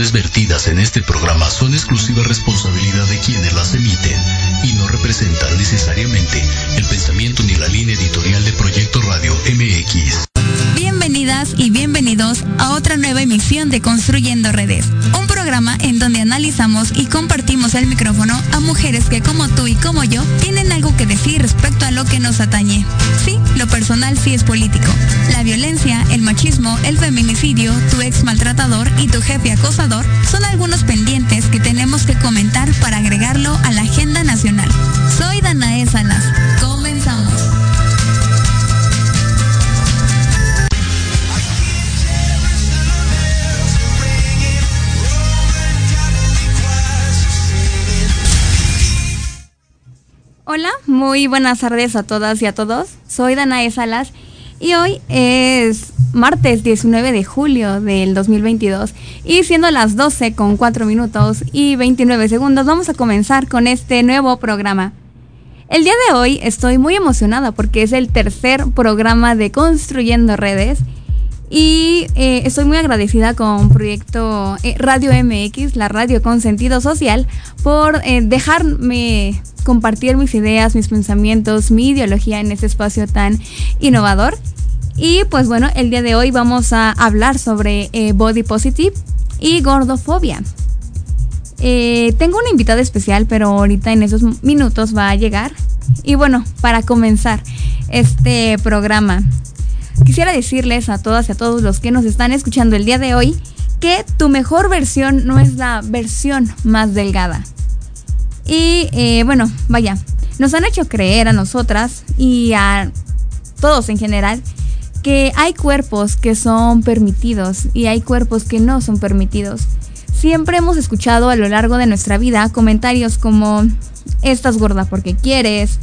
opiniones vertidas en este programa son exclusiva responsabilidad de quienes las emiten y no representan necesariamente el pensamiento ni la línea editorial de Proyecto Radio MX. Emisión de Construyendo Redes, un programa en donde analizamos y compartimos el micrófono a mujeres que como tú y como yo tienen algo que decir respecto a lo que nos atañe. Sí, lo personal sí es político. La violencia, el machismo, el feminicidio, tu ex maltratador y tu jefe acosador son algunos pendientes que tenemos que comentar para agregarlo a la agenda nacional. Soy Danae Salas. Hola, muy buenas tardes a todas y a todos. Soy Danae Salas y hoy es martes 19 de julio del 2022 y siendo las 12 con 4 minutos y 29 segundos vamos a comenzar con este nuevo programa. El día de hoy estoy muy emocionada porque es el tercer programa de Construyendo Redes y eh, estoy muy agradecida con Proyecto eh, Radio MX, la radio con sentido social, por eh, dejarme compartir mis ideas, mis pensamientos, mi ideología en este espacio tan innovador. Y pues bueno, el día de hoy vamos a hablar sobre body positive y gordofobia. Tengo una invitada especial, pero ahorita en esos minutos va a llegar. Y bueno, para comenzar este programa, quisiera decirles a todas y a todos los que nos están escuchando el día de hoy que tu mejor versión no es la versión más delgada. Y eh, bueno, vaya, nos han hecho creer a nosotras y a todos en general que hay cuerpos que son permitidos y hay cuerpos que no son permitidos. Siempre hemos escuchado a lo largo de nuestra vida comentarios como, estás gorda porque quieres,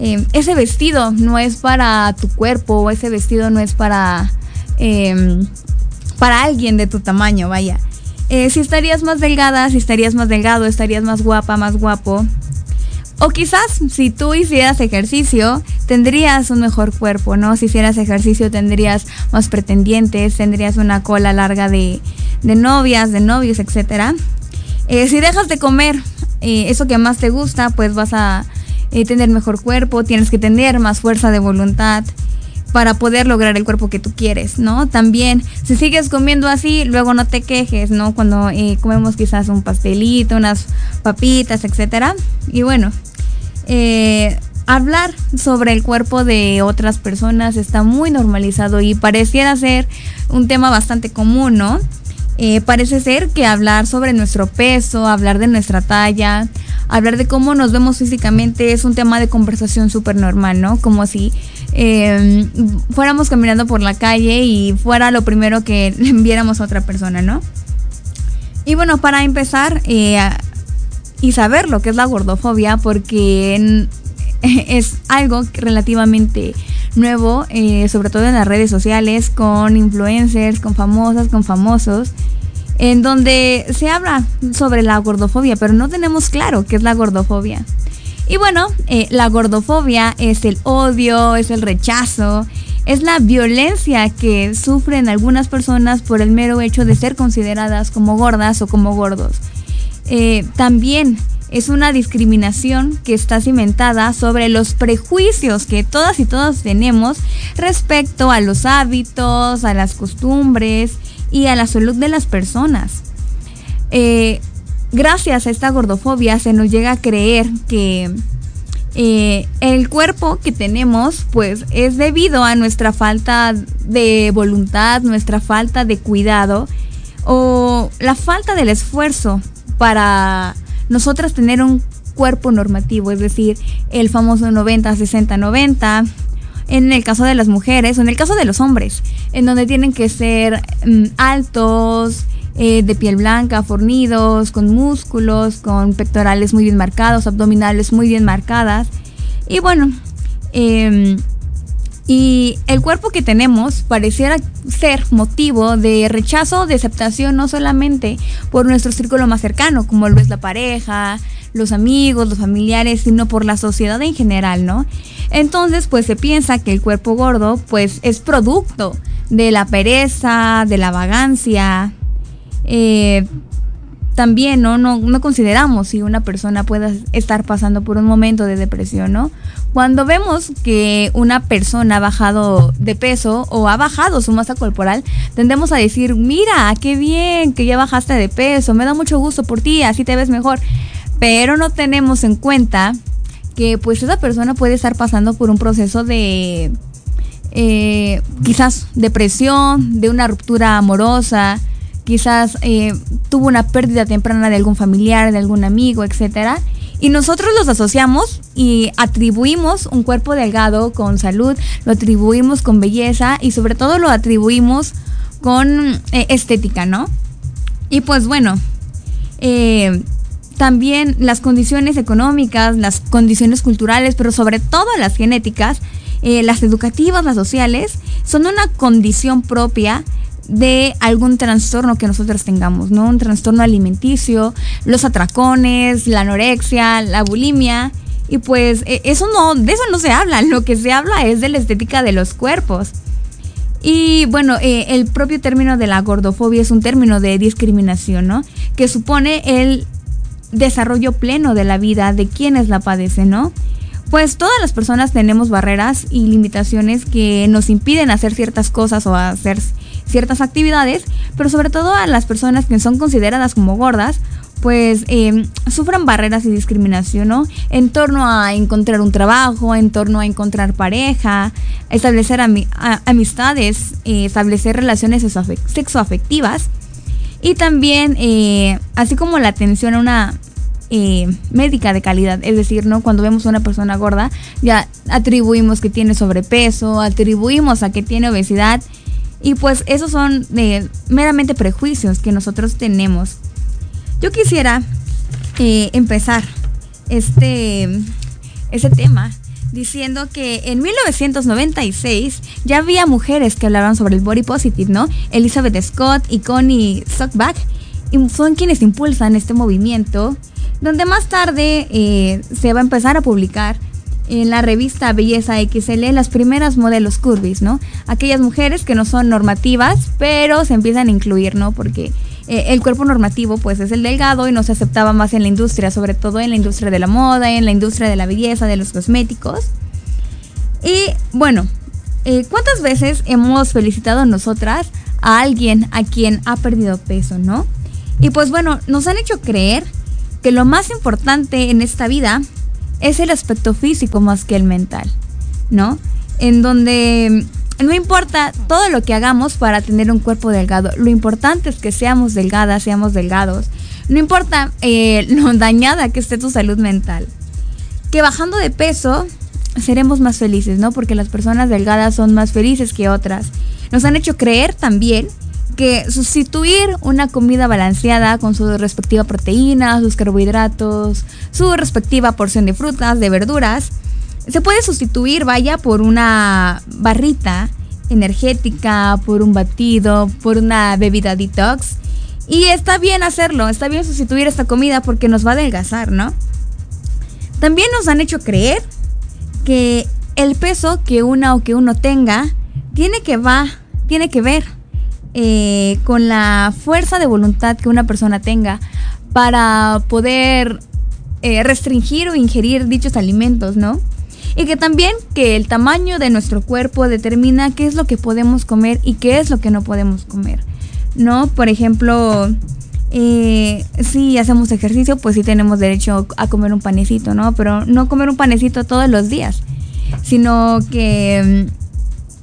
eh, ese vestido no es para tu cuerpo, ese vestido no es para, eh, para alguien de tu tamaño, vaya. Eh, si estarías más delgada, si estarías más delgado, estarías más guapa, más guapo. O quizás si tú hicieras ejercicio, tendrías un mejor cuerpo, ¿no? Si hicieras ejercicio tendrías más pretendientes, tendrías una cola larga de, de novias, de novios, etc. Eh, si dejas de comer eh, eso que más te gusta, pues vas a eh, tener mejor cuerpo, tienes que tener más fuerza de voluntad para poder lograr el cuerpo que tú quieres, ¿no? También, si sigues comiendo así, luego no te quejes, ¿no? Cuando eh, comemos quizás un pastelito, unas papitas, etcétera. Y bueno, eh, hablar sobre el cuerpo de otras personas está muy normalizado y pareciera ser un tema bastante común, ¿no? Eh, parece ser que hablar sobre nuestro peso, hablar de nuestra talla, hablar de cómo nos vemos físicamente es un tema de conversación súper normal, ¿no? Como si eh, fuéramos caminando por la calle y fuera lo primero que viéramos a otra persona, ¿no? Y bueno, para empezar eh, y saber lo que es la gordofobia, porque es algo relativamente nuevo, eh, sobre todo en las redes sociales, con influencers, con famosas, con famosos, en donde se habla sobre la gordofobia, pero no tenemos claro qué es la gordofobia. Y bueno, eh, la gordofobia es el odio, es el rechazo, es la violencia que sufren algunas personas por el mero hecho de ser consideradas como gordas o como gordos. Eh, también es una discriminación que está cimentada sobre los prejuicios que todas y todos tenemos respecto a los hábitos, a las costumbres y a la salud de las personas. Eh, gracias a esta gordofobia se nos llega a creer que, eh, el cuerpo que tenemos pues es debido a nuestra falta de voluntad, nuestra falta de cuidado o la falta del esfuerzo para nosotras tener un cuerpo normativo, es decir, el famoso 90, 60, 90, en el caso de las mujeres o en el caso de los hombres, en donde tienen que ser mm, altos, eh, de piel blanca, fornidos, con músculos, con pectorales muy bien marcados, abdominales muy bien marcadas. Y bueno, em, y el cuerpo que tenemos pareciera ser motivo de rechazo, de aceptación, no solamente por nuestro círculo más cercano, como lo es la pareja, los amigos, los familiares, sino por la sociedad en general, ¿no? Entonces, pues se piensa que el cuerpo gordo, pues es producto de la pereza, de la vagancia, eh, también ¿no? No, consideramos si una persona pueda estar pasando por un momento de depresión, ¿no? Cuando vemos que una persona ha bajado de peso o ha bajado su masa corporal, tendemos a decir, mira, qué bien que ya bajaste de peso, me da mucho gusto por ti, así te ves mejor. Pero no tenemos en cuenta que pues esa persona puede estar pasando por un proceso de eh, quizás depresión, de una ruptura amorosa, quizás eh, tuvo una pérdida temprana de algún familiar, de algún amigo, etcétera. Y nosotros los asociamos y atribuimos un cuerpo delgado con salud, lo atribuimos con belleza y sobre todo lo atribuimos con eh, estética, ¿no? Y pues bueno, eh, también las condiciones económicas, las condiciones culturales, pero sobre todo las genéticas, las educativas, las sociales, son una condición propia de algún trastorno que nosotros tengamos, ¿no? Un trastorno alimenticio, los atracones, la anorexia, la bulimia. Y pues e, eso no, de eso no se habla, lo que se habla es de la estética de los cuerpos. Y bueno, eh, el propio término de la gordofobia es un término de discriminación, ¿no? Que supone el desarrollo pleno de la vida de quienes la padecen, ¿no? Pues todas las personas tenemos barreras y limitaciones que nos impiden hacer ciertas cosas o hacer ciertas actividades, pero sobre todo a las personas que son consideradas como gordas, pues eh, sufran barreras y discriminación, ¿no? En torno a encontrar un trabajo, en torno a encontrar pareja, establecer amistades, eh, establecer relaciones sexoafectivas y también, eh, así como la atención a una eh, médica de calidad. Es decir, ¿no? Cuando vemos a una persona gorda, ya atribuimos que tiene sobrepeso, atribuimos a que tiene obesidad y pues esos son eh, meramente prejuicios que nosotros tenemos. Yo quisiera eh, empezar este, este tema diciendo que en 1996 ya había mujeres que hablaban sobre el body positive, ¿no? Elizabeth Scott y Connie Sockback son quienes impulsan este movimiento, donde más tarde eh, se va a empezar a publicar en la revista Belleza XL las primeras modelos curvis, ¿no? Aquellas mujeres que no son normativas, pero se empiezan a incluir, ¿no? Porque eh, el cuerpo normativo pues es el delgado y no se aceptaba más en la industria, sobre todo en la industria de la moda, en la industria de la belleza, de los cosméticos. Y bueno, eh, ¿cuántas veces hemos felicitado nosotras a alguien a quien ha perdido peso, no? Y pues bueno, nos han hecho creer que lo más importante en esta vida es el aspecto físico más que el mental, ¿no? En donde no importa todo lo que hagamos para tener un cuerpo delgado, lo importante es que seamos delgadas, seamos delgados. No importa eh, lo dañada que esté tu salud mental. Que bajando de peso seremos más felices, ¿no? Porque las personas delgadas son más felices que otras. Nos han hecho creer también que sustituir una comida balanceada con su respectiva proteína, sus carbohidratos, su respectiva porción de frutas, de verduras, se puede sustituir, vaya, por una barrita energética, por un batido, por una bebida detox. Y está bien hacerlo, está bien sustituir esta comida porque nos va a adelgazar, ¿no? También nos han hecho creer que el peso que una o que uno tenga tiene que va, tiene que ver eh, con la fuerza de voluntad que una persona tenga para poder eh, restringir o ingerir dichos alimentos, ¿no? Y que también que el tamaño de nuestro cuerpo determina qué es lo que podemos comer y qué es lo que no podemos comer, ¿no? Por ejemplo, eh, si hacemos ejercicio, pues sí tenemos derecho a comer un panecito, ¿no? Pero no comer un panecito todos los días, sino que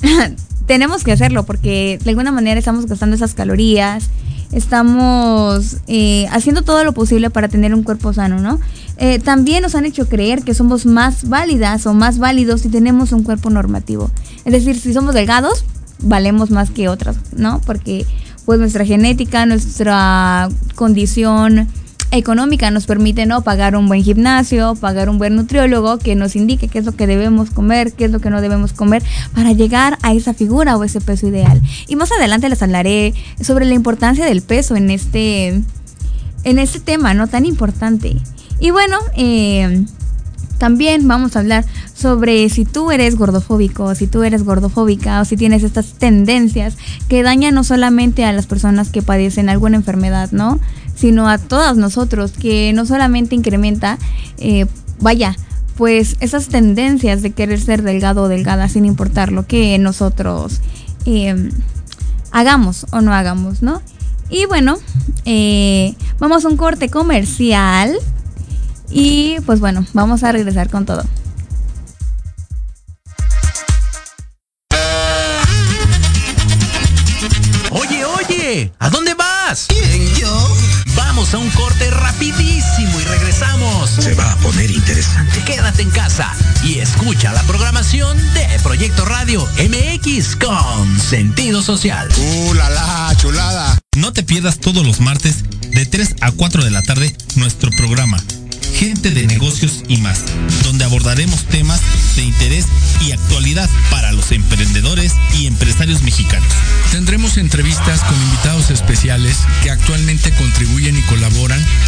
mm, tenemos que hacerlo porque de alguna manera estamos gastando esas calorías, estamos eh, haciendo todo lo posible para tener un cuerpo sano, ¿no? Eh, también nos han hecho creer que somos más válidas o más válidos si tenemos un cuerpo normativo. Es decir, si somos delgados, valemos más que otras, ¿no? Porque pues nuestra genética, nuestra condición económica nos permite no pagar un buen gimnasio, pagar un buen nutriólogo que nos indique qué es lo que debemos comer, qué es lo que no debemos comer para llegar a esa figura o ese peso ideal. Y más adelante les hablaré sobre la importancia del peso en este en este tema no tan importante. Y bueno, eh, también vamos a hablar sobre si tú eres gordofóbico, si tú eres gordofóbica o si tienes estas tendencias que dañan no solamente a las personas que padecen alguna enfermedad, ¿no? Sino a todas nosotros, que no solamente incrementa, eh, vaya, pues esas tendencias de querer ser delgado o delgada sin importar lo que nosotros eh, hagamos o no hagamos, ¿no? Y bueno, eh, vamos a un corte comercial. Y pues bueno, vamos a regresar con todo. Oye, oye, ¿a dónde vas? A un corte rapidísimo y regresamos. Se va a poner interesante. Quédate en casa y escucha la programación de Proyecto Radio MX con sentido social. ¡Uh, la, la chulada! No te pierdas todos los martes de 3 a 4 de la tarde nuestro programa gente de negocios y más, donde abordaremos temas de interés y actualidad para los emprendedores y empresarios mexicanos. Tendremos entrevistas con invitados especiales que actualmente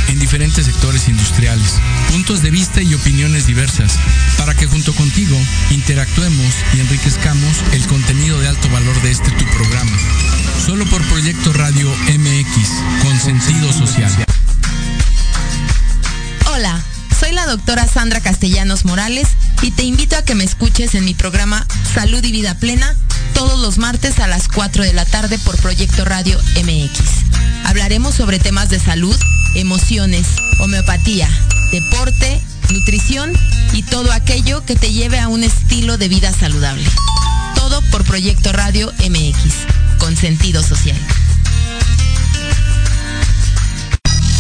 en diferentes sectores industriales, puntos de vista y opiniones diversas, para que junto contigo interactuemos y enriquezcamos el contenido de alto valor de este tu programa. Solo por Proyecto Radio MX, con sentido social. Hola, soy la doctora Sandra Castellanos Morales y te invito a que me escuches en mi programa Salud y Vida Plena todos los martes a las 4 de la tarde por Proyecto Radio MX. Hablaremos sobre temas de salud, emociones, homeopatía, deporte, nutrición y todo aquello que te lleve a un estilo de vida saludable. Todo por Proyecto Radio MX, con sentido social.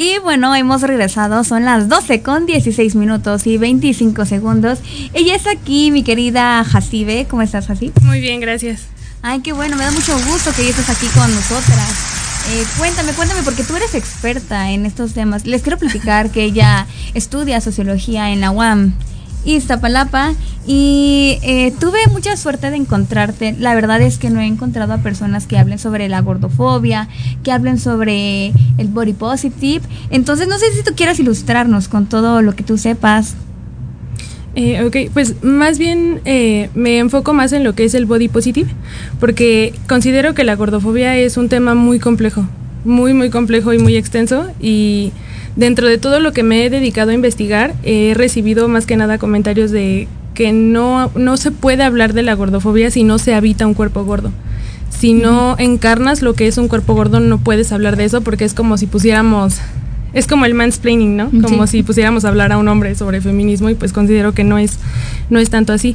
Y bueno, hemos regresado, son las 12 con 16 minutos y 25 segundos. Ella es aquí, mi querida Jacibe. ¿Cómo estás, Jacibe? Muy bien, gracias. Ay, qué bueno, me da mucho gusto que estés aquí con nosotras. Eh, cuéntame, cuéntame, porque tú eres experta en estos temas. Les quiero platicar que ella estudia sociología en la UAM, Iztapalapa, y eh, tuve mucha suerte de encontrarte. La verdad es que no he encontrado a personas que hablen sobre la gordofobia, que hablen sobre el body positive. Entonces, no sé si tú quieras ilustrarnos con todo lo que tú sepas. Eh, ok, pues más bien eh, me enfoco más en lo que es el body positive, porque considero que la gordofobia es un tema muy complejo, muy, muy complejo y muy extenso. Y dentro de todo lo que me he dedicado a investigar, he recibido más que nada comentarios de que no, no se puede hablar de la gordofobia si no se habita un cuerpo gordo. Si no encarnas lo que es un cuerpo gordo, no puedes hablar de eso porque es como si pusiéramos es como el mansplaining, ¿no? Como si pusiéramos a hablar a un hombre sobre feminismo y pues considero que no es, no es tanto así.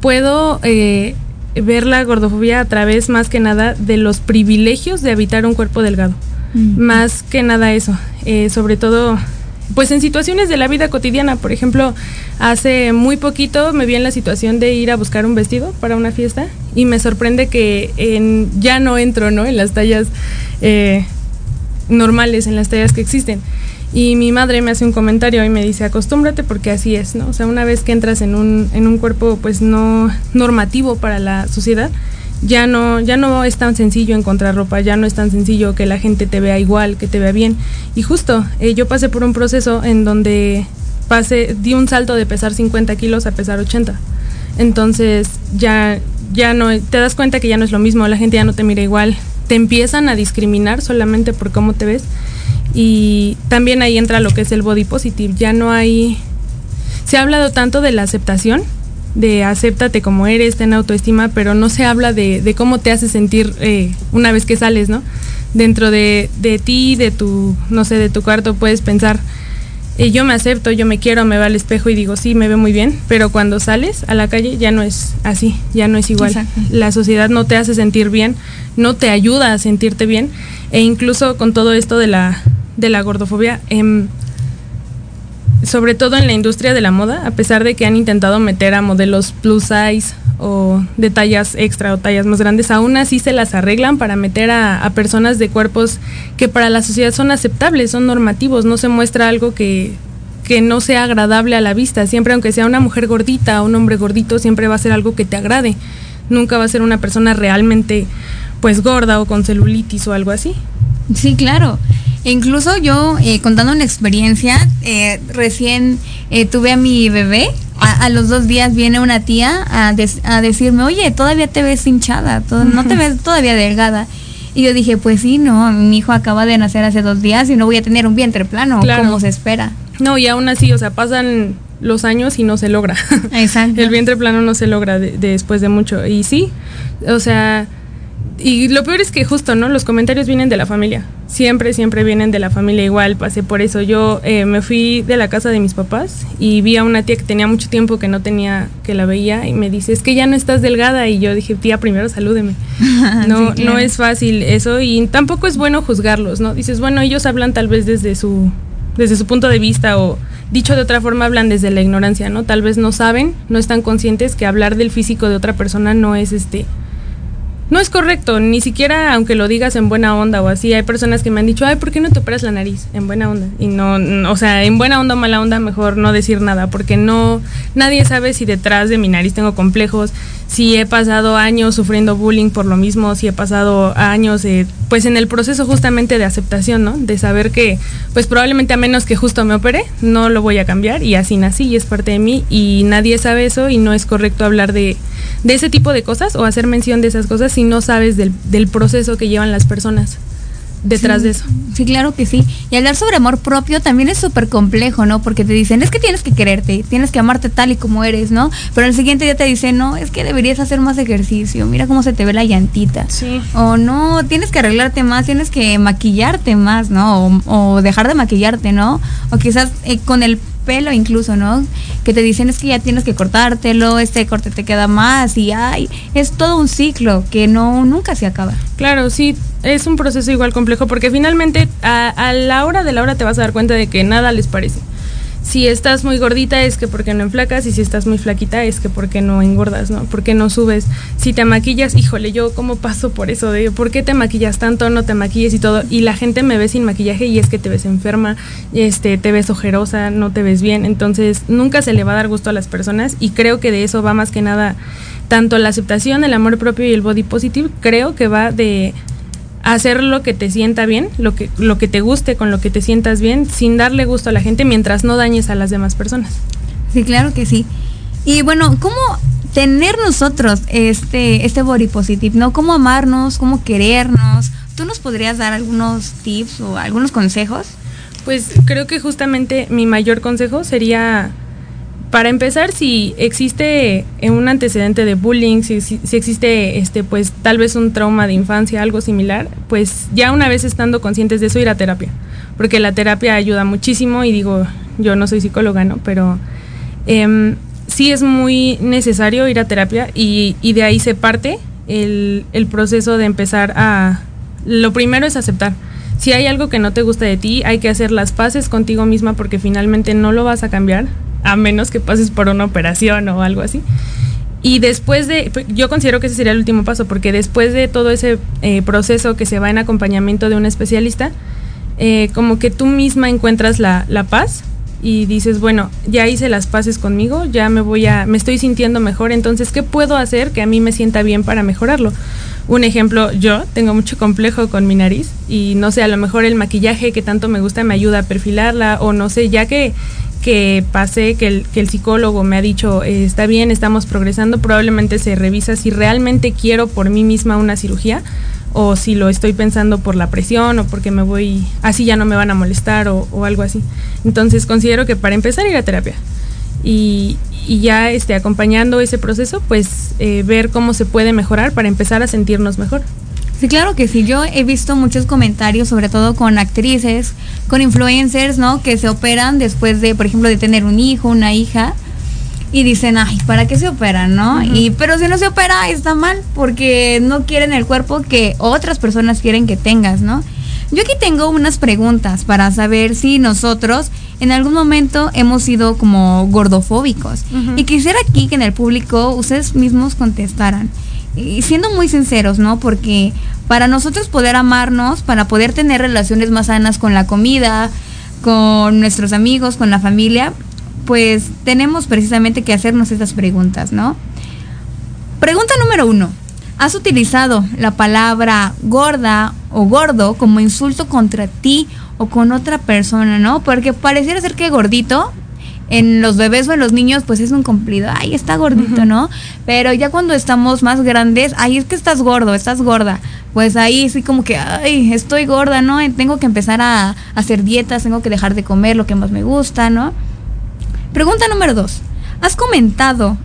Puedo eh, ver la gordofobia a través más que nada de los privilegios de habitar un cuerpo delgado. Más que nada eso. Eh, sobre todo, pues en situaciones de la vida cotidiana. Por ejemplo, hace muy poquito me vi en la situación de ir a buscar un vestido para una fiesta y me sorprende que en, ya no entro, ¿no? En las tallas eh, normales, en las tallas que existen. Y mi madre me hace un comentario y me dice, acostúmbrate porque así es, ¿no? O sea, una vez que entras en un, en un cuerpo pues no normativo para la sociedad, ya no, ya no es tan sencillo encontrar ropa, ya no es tan sencillo que la gente te vea igual, que te vea bien. Y justo, eh, yo pasé por un proceso en donde pasé, di un salto de pesar 50 kilos a pesar 80. Entonces ya, ya no, te das cuenta que ya no es lo mismo, la gente ya no te mira igual, te empiezan a discriminar solamente por cómo te ves y también ahí entra lo que es el body positive. Ya no hay... Se ha hablado tanto de la aceptación, de acéptate como eres, ten autoestima, pero no se habla de, cómo te hace sentir eh, una vez que sales, ¿no? Dentro de, de, ti, de tu, no sé, de tu cuarto puedes pensar, eh, yo me acepto, yo me quiero, me veo al espejo y digo, sí, me veo muy bien, pero cuando sales a la calle ya no es así, ya no es igual. La sociedad no te hace sentir bien, no te ayuda a sentirte bien, e incluso con todo esto de la de la gordofobia, em, sobre todo en la industria de la moda, a pesar de que han intentado meter a modelos plus size o de tallas extra o tallas más grandes, aún así se las arreglan para meter a, personas de cuerpos que para la sociedad son aceptables, son normativos, no se muestra algo que, que no sea agradable a la vista. Siempre, aunque sea una mujer gordita o un hombre gordito, siempre va a ser algo que te agrade. Nunca va a ser una persona realmente pues gorda o con celulitis o algo así. Sí, claro. Incluso yo, eh, contando una experiencia, eh, recién eh, tuve a mi bebé. A, los dos días viene una tía a, decirme, oye, todavía te ves hinchada, no te ves todavía delgada. Y yo dije, pues sí, no, mi hijo acaba de nacer hace dos días y no voy a tener un vientre plano, como se espera. No, y aún así, o sea, pasan los años y no se logra. Exacto. El vientre plano no se logra después de mucho. Y sí, o sea, y lo peor es que justo, ¿no? Los comentarios vienen de la familia. Siempre, siempre vienen de la familia igual. Pasé por eso. Yo eh, me fui de la casa de mis papás y vi a una tía que tenía mucho tiempo que no tenía, que la veía y me dice, es que ya no estás delgada. Y yo dije, tía, primero salúdeme. No, no es fácil eso y tampoco es bueno juzgarlos, ¿no? Dices, bueno, ellos hablan tal vez desde su, desde su punto de vista o dicho de otra forma hablan desde la ignorancia, ¿no? Tal vez no saben, no están conscientes que hablar del físico de otra persona no es este no es correcto, ni siquiera aunque lo digas en buena onda o así. Hay personas que me han dicho, ay, ¿por qué no te operas la nariz? En buena onda. Y no, o sea, en buena onda o mala onda, mejor no decir nada, porque no, nadie sabe si detrás de mi nariz tengo complejos, si he pasado años sufriendo bullying por lo mismo, si he pasado años, eh, pues en el proceso justamente de aceptación, ¿no? De saber que, pues probablemente a menos que justo me opere, no lo voy a cambiar y así nací y es parte de mí y nadie sabe eso y no es correcto hablar de de ese tipo de cosas o hacer mención de esas cosas si no sabes del, del proceso que llevan las personas detrás de eso. Sí, claro que sí. Y hablar sobre amor propio también es súper complejo, ¿no? Porque te dicen, es que tienes que quererte, tienes que amarte tal y como eres, ¿no? Pero el siguiente día te dicen, no, es que deberías hacer más ejercicio, mira cómo se te ve la llantita. Sí. O no, tienes que arreglarte más, tienes que maquillarte más, ¿no? O, dejar de maquillarte, ¿no? O quizás eh, con el pelo incluso, ¿no? Que te dicen es que ya tienes que cortártelo, este corte te queda más y ay, es todo un ciclo que no nunca se acaba. Claro, sí, es un proceso igual complejo porque finalmente a, a la hora de la hora te vas a dar cuenta de que nada les parece si estás muy gordita es que porque no enflacas y si estás muy flaquita es que porque no engordas, ¿no? Porque no subes. Si te maquillas, híjole, yo cómo paso por eso de por qué te maquillas tanto, no te maquilles y todo y la gente me ve sin maquillaje y es que te ves enferma, este te ves ojerosa, no te ves bien, entonces nunca se le va a dar gusto a las personas y creo que de eso va más que nada tanto la aceptación, el amor propio y el body positive, creo que va de hacer lo que te sienta bien, lo que, lo que te guste, con lo que te sientas bien, sin darle gusto a la gente mientras no dañes a las demás personas. Sí, claro que sí. Y bueno, ¿cómo tener nosotros este, este body positive, ¿no? ¿Cómo amarnos, cómo querernos? ¿Tú nos podrías dar algunos tips o algunos consejos? Pues creo que justamente mi mayor consejo sería para empezar, si existe un antecedente de bullying, si, existe este, pues tal vez un trauma de infancia, algo similar, pues ya una vez estando conscientes de eso, ir a terapia. Porque la terapia ayuda muchísimo y digo, yo no soy psicóloga, ¿no? Pero eh, sí es muy necesario ir a terapia y, de ahí se parte el proceso de empezar a... Lo primero es aceptar si hay algo que no te gusta de ti, hay que hacer las paces contigo misma porque finalmente no lo vas a cambiar, a menos que pases por una operación o algo así. Y después de, yo considero que ese sería el último paso, porque después de todo ese eh, proceso que se va en acompañamiento de un especialista, eh, como que tú misma encuentras la, la paz y dices, bueno, ya hice las paces conmigo, ya me voy a, me estoy sintiendo mejor, entonces, ¿qué puedo hacer que a mí me sienta bien para mejorarlo? Un ejemplo, yo tengo mucho complejo con mi nariz y no sé, a lo mejor el maquillaje que tanto me gusta me ayuda a perfilarla o no sé, ya que, que pasé, que el, que el psicólogo me ha dicho, eh, está bien, estamos progresando, probablemente se revisa si realmente quiero por mí misma una cirugía o si lo estoy pensando por la presión o porque me voy, así ya no me van a molestar o, algo así. Entonces considero que para empezar ir a terapia. Y, y ya este, acompañando ese proceso, pues eh, ver cómo se puede mejorar para empezar a sentirnos mejor. Sí, claro que sí. Yo he visto muchos comentarios, sobre todo con actrices, con influencers, ¿no? Que se operan después de, por ejemplo, de tener un hijo, una hija. Y dicen, ay, ¿para qué se operan, no? Uh -huh. Y, pero si no se opera, está mal, porque no quieren el cuerpo que otras personas quieren que tengas, ¿no? Yo aquí tengo unas preguntas para saber si nosotros en algún momento hemos sido como gordofóbicos. Uh -huh. Y quisiera aquí que en el público ustedes mismos contestaran. Y siendo muy sinceros, ¿no? Porque para nosotros poder amarnos, para poder tener relaciones más sanas con la comida, con nuestros amigos, con la familia, pues tenemos precisamente que hacernos estas preguntas, ¿no? Pregunta número uno. ¿Has utilizado la palabra gorda o gordo como insulto contra ti o con otra persona, ¿no? Porque pareciera ser que gordito en los bebés o en los niños pues es un cumplido, ay, está gordito. ¿no? Pero ya cuando estamos más grandes, ay, es que estás gordo, estás gorda. Pues ahí sí como que, ay, estoy gorda, ¿no? Tengo que empezar a, a hacer dietas, tengo que dejar de comer lo que más me gusta, ¿no? Pregunta número dos. ¿Has comentado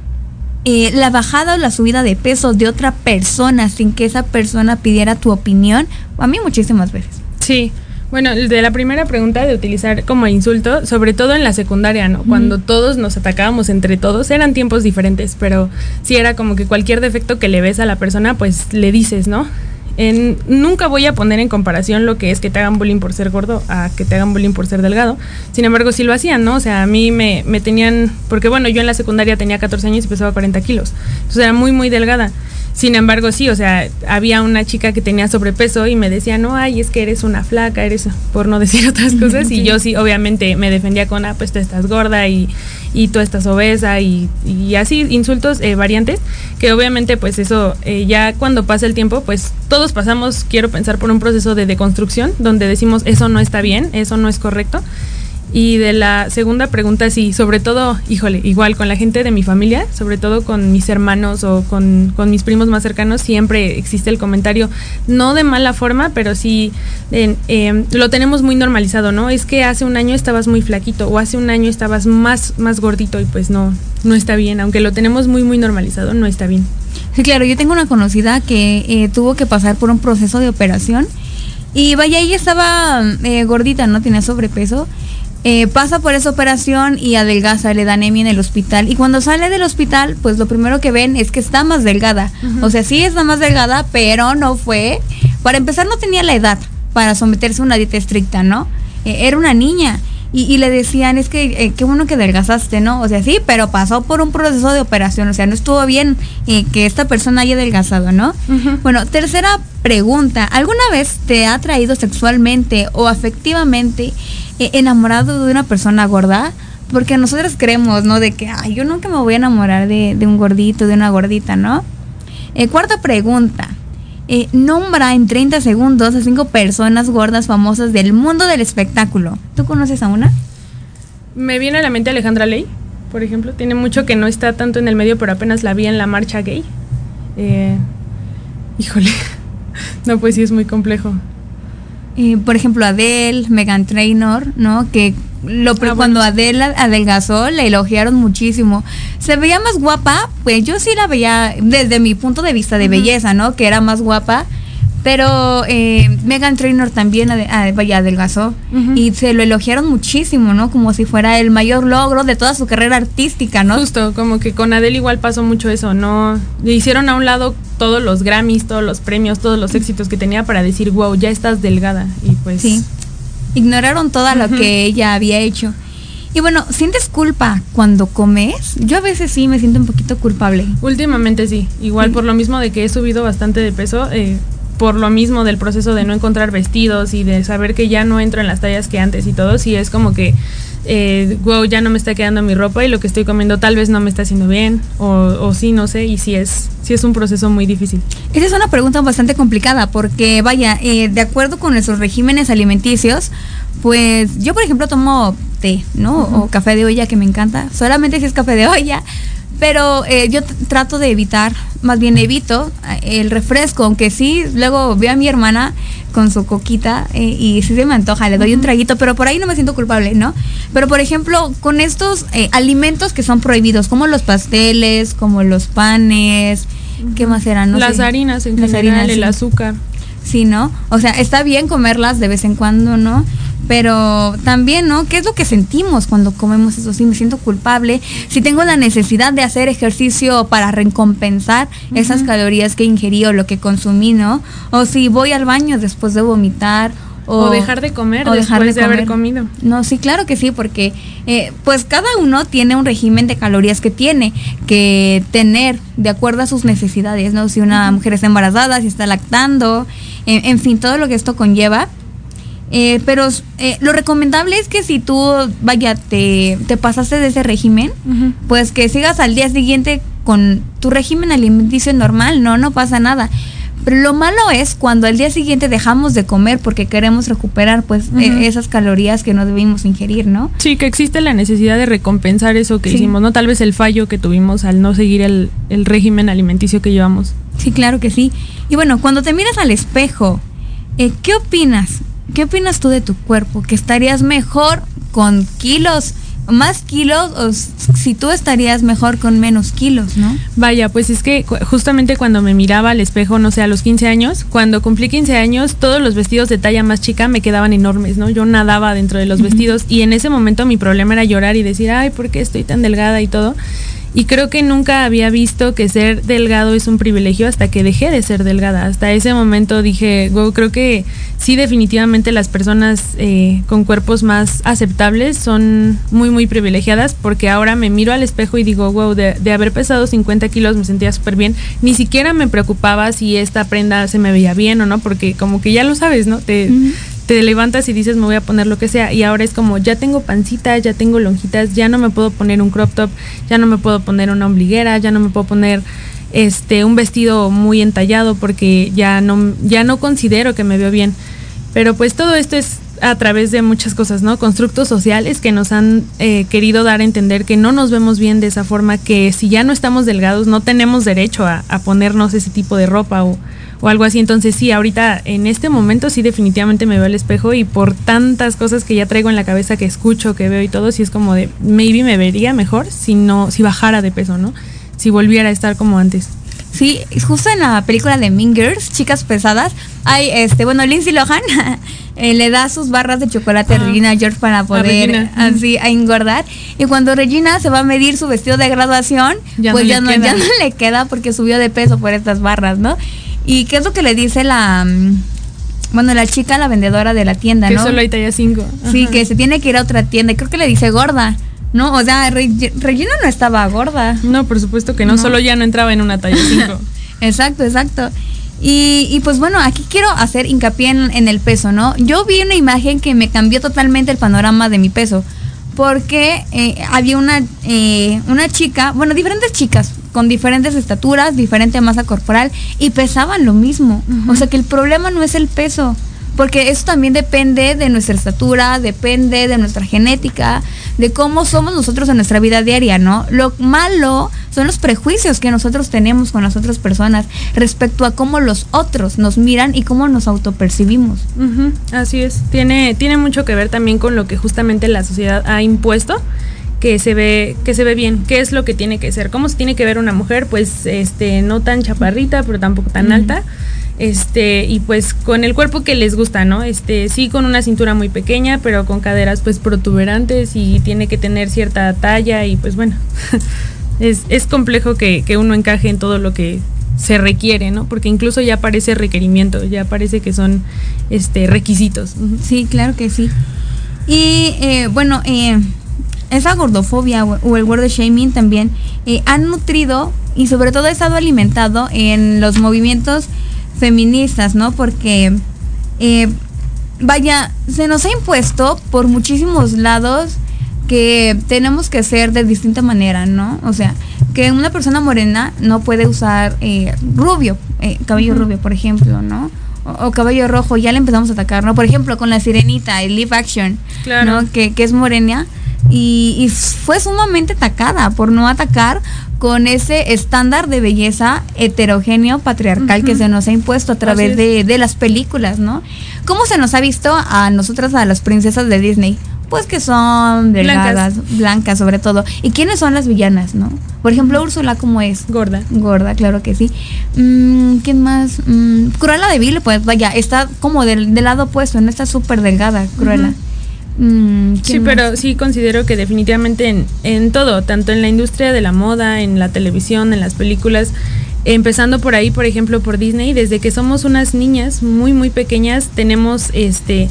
eh, la bajada o la subida de peso de otra persona sin que esa persona pidiera tu opinión? A mí muchísimas veces. Sí. Bueno, de la primera pregunta de utilizar como insulto, sobre todo en la secundaria, ¿no? Cuando mm. todos nos atacábamos entre todos, eran tiempos diferentes, pero sí era como que cualquier defecto que le ves a la persona, pues le dices, ¿no? En, nunca voy a poner en comparación lo que es que te hagan bullying por ser gordo a que te hagan bullying por ser delgado. Sin embargo, sí lo hacían, ¿no? O sea, a mí me, me tenían, porque bueno, yo en la secundaria tenía 14 años y pesaba 40 kilos. Entonces era muy, muy delgada. Sin embargo, sí, o sea, había una chica que tenía sobrepeso y me decía, no, ay, es que eres una flaca, eres, por no decir otras cosas. Sí. Y yo sí, obviamente, me defendía con, ah, pues tú estás gorda y, y tú estás obesa y, y así, insultos eh, variantes, que obviamente, pues eso, eh, ya cuando pasa el tiempo, pues todos pasamos, quiero pensar, por un proceso de deconstrucción, donde decimos, eso no está bien, eso no es correcto. Y de la segunda pregunta, sí, sobre todo, híjole, igual con la gente de mi familia, sobre todo con mis hermanos o con, mis primos más cercanos, siempre existe el comentario, no de mala forma, pero sí eh, lo tenemos muy normalizado, ¿no? Es que hace un año estabas muy flaquito o hace un año estabas más, más gordito y pues no, no está bien, aunque lo tenemos muy, muy normalizado, no está bien. Sí, claro, yo tengo una conocida que eh, tuvo que pasar por un proceso de operación y vaya, ella estaba eh, gordita, ¿no? Tenía sobrepeso eh, pasa por esa operación y adelgaza, le da anemia en el hospital. Y cuando sale del hospital, pues lo primero que ven es que está más delgada. Uh -huh. O sea, sí está más delgada, pero no fue. Para empezar, no tenía la edad para someterse a una dieta estricta, ¿no? Eh, era una niña. Y, y, le decían, es que eh, qué bueno que adelgazaste, ¿no? O sea, sí, pero pasó por un proceso de operación, o sea, no estuvo bien eh, que esta persona haya adelgazado, ¿no? Uh -huh. Bueno, tercera pregunta, ¿alguna vez te ha traído sexualmente o afectivamente enamorado de una persona gorda? Porque nosotros creemos, ¿no? De que, ay, yo nunca me voy a enamorar de, de un gordito, de una gordita, ¿no? Eh, cuarta pregunta. Eh, nombra en 30 segundos a cinco personas gordas famosas del mundo del espectáculo. ¿Tú conoces a una? Me viene a la mente Alejandra Ley, por ejemplo. Tiene mucho que no está tanto en el medio, pero apenas la vi en la marcha gay. Eh, híjole, no, pues sí es muy complejo. Eh, por ejemplo, Adele, Megan Trainor, ¿no? Que lo, cuando Adela adelgazó, le elogiaron muchísimo. Se veía más guapa, pues yo sí la veía desde mi punto de vista de belleza, ¿no? Que era más guapa. Pero eh, Megan Trainor también vaya, adelgazó y se lo elogiaron muchísimo, ¿no? Como si fuera el mayor logro de toda su carrera artística, ¿no? Justo, como que con Adele igual pasó mucho eso, ¿no? Le hicieron a un lado todos los Grammys, todos los premios, todos los éxitos que tenía para decir, wow, ya estás delgada. Y pues... Sí ignoraron todo lo que ella había hecho. Y bueno, ¿sientes culpa cuando comes? Yo a veces sí me siento un poquito culpable. Últimamente sí, igual por lo mismo de que he subido bastante de peso, eh, por lo mismo del proceso de no encontrar vestidos y de saber que ya no entro en las tallas que antes y todo, sí es como que eh, wow, ya no me está quedando mi ropa y lo que estoy comiendo tal vez no me está haciendo bien o, o sí, no sé, y sí es, sí es un proceso muy difícil. Esa es una pregunta bastante complicada porque vaya, eh, de acuerdo con nuestros regímenes alimenticios, pues yo por ejemplo tomo té, ¿no? O café de olla que me encanta, solamente si es café de olla, pero eh, yo trato de evitar, más bien evito eh, el refresco, aunque sí, luego veo a mi hermana con su coquita eh, y sí se me antoja, le doy un traguito, pero por ahí no me siento culpable, ¿no? Pero por ejemplo, con estos alimentos que son prohibidos, como los pasteles, como los panes, ¿qué más eran? Las harinas en Las general, harinas, el azúcar. Sí, ¿no? O sea, está bien comerlas de vez en cuando, ¿no? Pero también, ¿no? ¿Qué es lo que sentimos cuando comemos eso? Si me siento culpable, si tengo la necesidad de hacer ejercicio para recompensar esas calorías que ingerí o lo que consumí, ¿no? O si voy al baño después de vomitar o, dejar de comer o después dejar de, haber comido. No, sí, claro que sí, porque eh, pues cada uno tiene un régimen de calorías que tiene que tener de acuerdo a sus necesidades, ¿no? Si una mujer está embarazada, si está lactando, en, fin, todo lo que esto conlleva. Eh, pero eh, lo recomendable es que si tú, vaya, te, te pasaste de ese régimen, pues que sigas al día siguiente con tu régimen alimenticio normal, no, no pasa nada. Pero lo malo es cuando al día siguiente dejamos de comer porque queremos recuperar pues e, esas calorías que no debimos ingerir, ¿no? Sí, que existe la necesidad de recompensar eso que hicimos, ¿no? Tal vez el fallo que tuvimos al no seguir el, el régimen alimenticio que llevamos. Sí, claro que sí. Y bueno, cuando te miras al espejo, eh, ¿qué opinas? ¿Qué opinas tú de tu cuerpo? ¿Que estarías mejor con kilos más kilos o si tú estarías mejor con menos kilos, ¿no? Vaya, pues es que justamente cuando me miraba al espejo, no sé, a los 15 años, cuando cumplí 15 años, todos los vestidos de talla más chica me quedaban enormes, ¿no? Yo nadaba dentro de los vestidos y en ese momento mi problema era llorar y decir, ay, ¿por qué estoy tan delgada y todo? Y creo que nunca había visto que ser delgado es un privilegio hasta que dejé de ser delgada. Hasta ese momento dije, wow, creo que sí definitivamente las personas eh, con cuerpos más aceptables son muy, muy privilegiadas porque ahora me miro al espejo y digo, wow, de, haber pesado 50 kilos me sentía súper bien. Ni siquiera me preocupaba si esta prenda se me veía bien o no, porque como que ya lo sabes, ¿no? Te, te levantas y dices me voy a poner lo que sea y ahora es como ya tengo pancita, ya tengo lonjitas, ya no me puedo poner un crop top, ya no me puedo poner una ombliguera, ya no me puedo poner este un vestido muy entallado porque ya no ya no considero que me veo bien. Pero pues todo esto es a través de muchas cosas, ¿no? Constructos sociales que nos han eh, querido dar a entender que no nos vemos bien de esa forma, que si ya no estamos delgados no tenemos derecho a, a ponernos ese tipo de ropa o, o algo así. Entonces sí, ahorita en este momento sí definitivamente me veo al espejo y por tantas cosas que ya traigo en la cabeza que escucho, que veo y todo, sí es como de, maybe me vería mejor si no, si bajara de peso, ¿no? Si volviera a estar como antes. Sí, justo en la película de Mingers, Chicas Pesadas, hay, este, bueno, Lindsay Lohan eh, le da sus barras de chocolate a ah. Regina George para poder así a engordar. Y cuando Regina se va a medir su vestido de graduación, pues ya, no, ya no le queda porque subió de peso por estas barras, ¿no? ¿Y qué es lo que le dice la... Mm, bueno, la chica, la vendedora de la tienda, ¿no? Que solo hay talla 5. Sí, que se tiene que ir a otra tienda. Creo que le dice gorda. ¿no? O sea, Regina no estaba gorda. No, por supuesto que no, solo ya no entraba en una talla 5. exacto, exacto. Y, y, pues bueno, aquí quiero hacer hincapié en, el peso, ¿no? Yo vi una imagen que me cambió totalmente el panorama de mi peso, porque eh, había una, eh, una chica, bueno, diferentes chicas, con diferentes estaturas, diferente masa corporal y pesaban lo mismo. O sea que el problema no es el peso, porque eso también depende de nuestra estatura, depende de nuestra genética, de cómo somos nosotros en nuestra vida diaria, ¿no? Lo malo son los prejuicios que nosotros tenemos con las otras personas respecto a cómo los otros nos miran y cómo nos autopercibimos. así es, tiene, tiene mucho que ver también con lo que justamente la sociedad ha impuesto que se ve que se ve bien qué es lo que tiene que ser cómo se tiene que ver una mujer pues este no tan chaparrita pero tampoco tan alta este y pues con el cuerpo que les gusta no este sí con una cintura muy pequeña pero con caderas pues protuberantes y tiene que tener cierta talla y pues bueno es, es complejo que, que uno encaje en todo lo que se requiere, ¿no? Porque incluso ya parece requerimiento, ya parece que son este requisitos. Sí, claro que sí. Y eh, bueno, eh, esa gordofobia o el word shaming también eh, han nutrido y sobre todo ha estado alimentado en los movimientos feministas, ¿no? Porque, eh, vaya, se nos ha impuesto por muchísimos lados que tenemos que ser de distinta manera, ¿no? O sea, que una persona morena no puede usar eh, rubio, cabello rubio, por ejemplo, ¿no? O, cabello rojo, ya le empezamos a atacar, ¿no? Por ejemplo, con la sirenita, el live action, ¿no? Que, que es morena y, fue sumamente atacada por no atacar con ese estándar de belleza heterogéneo patriarcal que se nos ha impuesto a través de, de, las películas, ¿no? ¿Cómo se nos ha visto a nosotras, a las princesas de Disney? Pues que son delgadas, blancas. sobre todo. ¿Y quiénes son las villanas, no? Por ejemplo, Úrsula, ¿cómo es? Gorda. Gorda, claro que sí. Mm, ¿Quién más? Mm, Cruella de Vil, pues vaya, está como del, lado opuesto, no está súper delgada, Cruella. Mm, sí, pero sí considero que definitivamente en, en, todo, tanto en la industria de la moda, en la televisión, en las películas, empezando por ahí, por ejemplo, por Disney, desde que somos unas niñas muy, muy pequeñas, tenemos este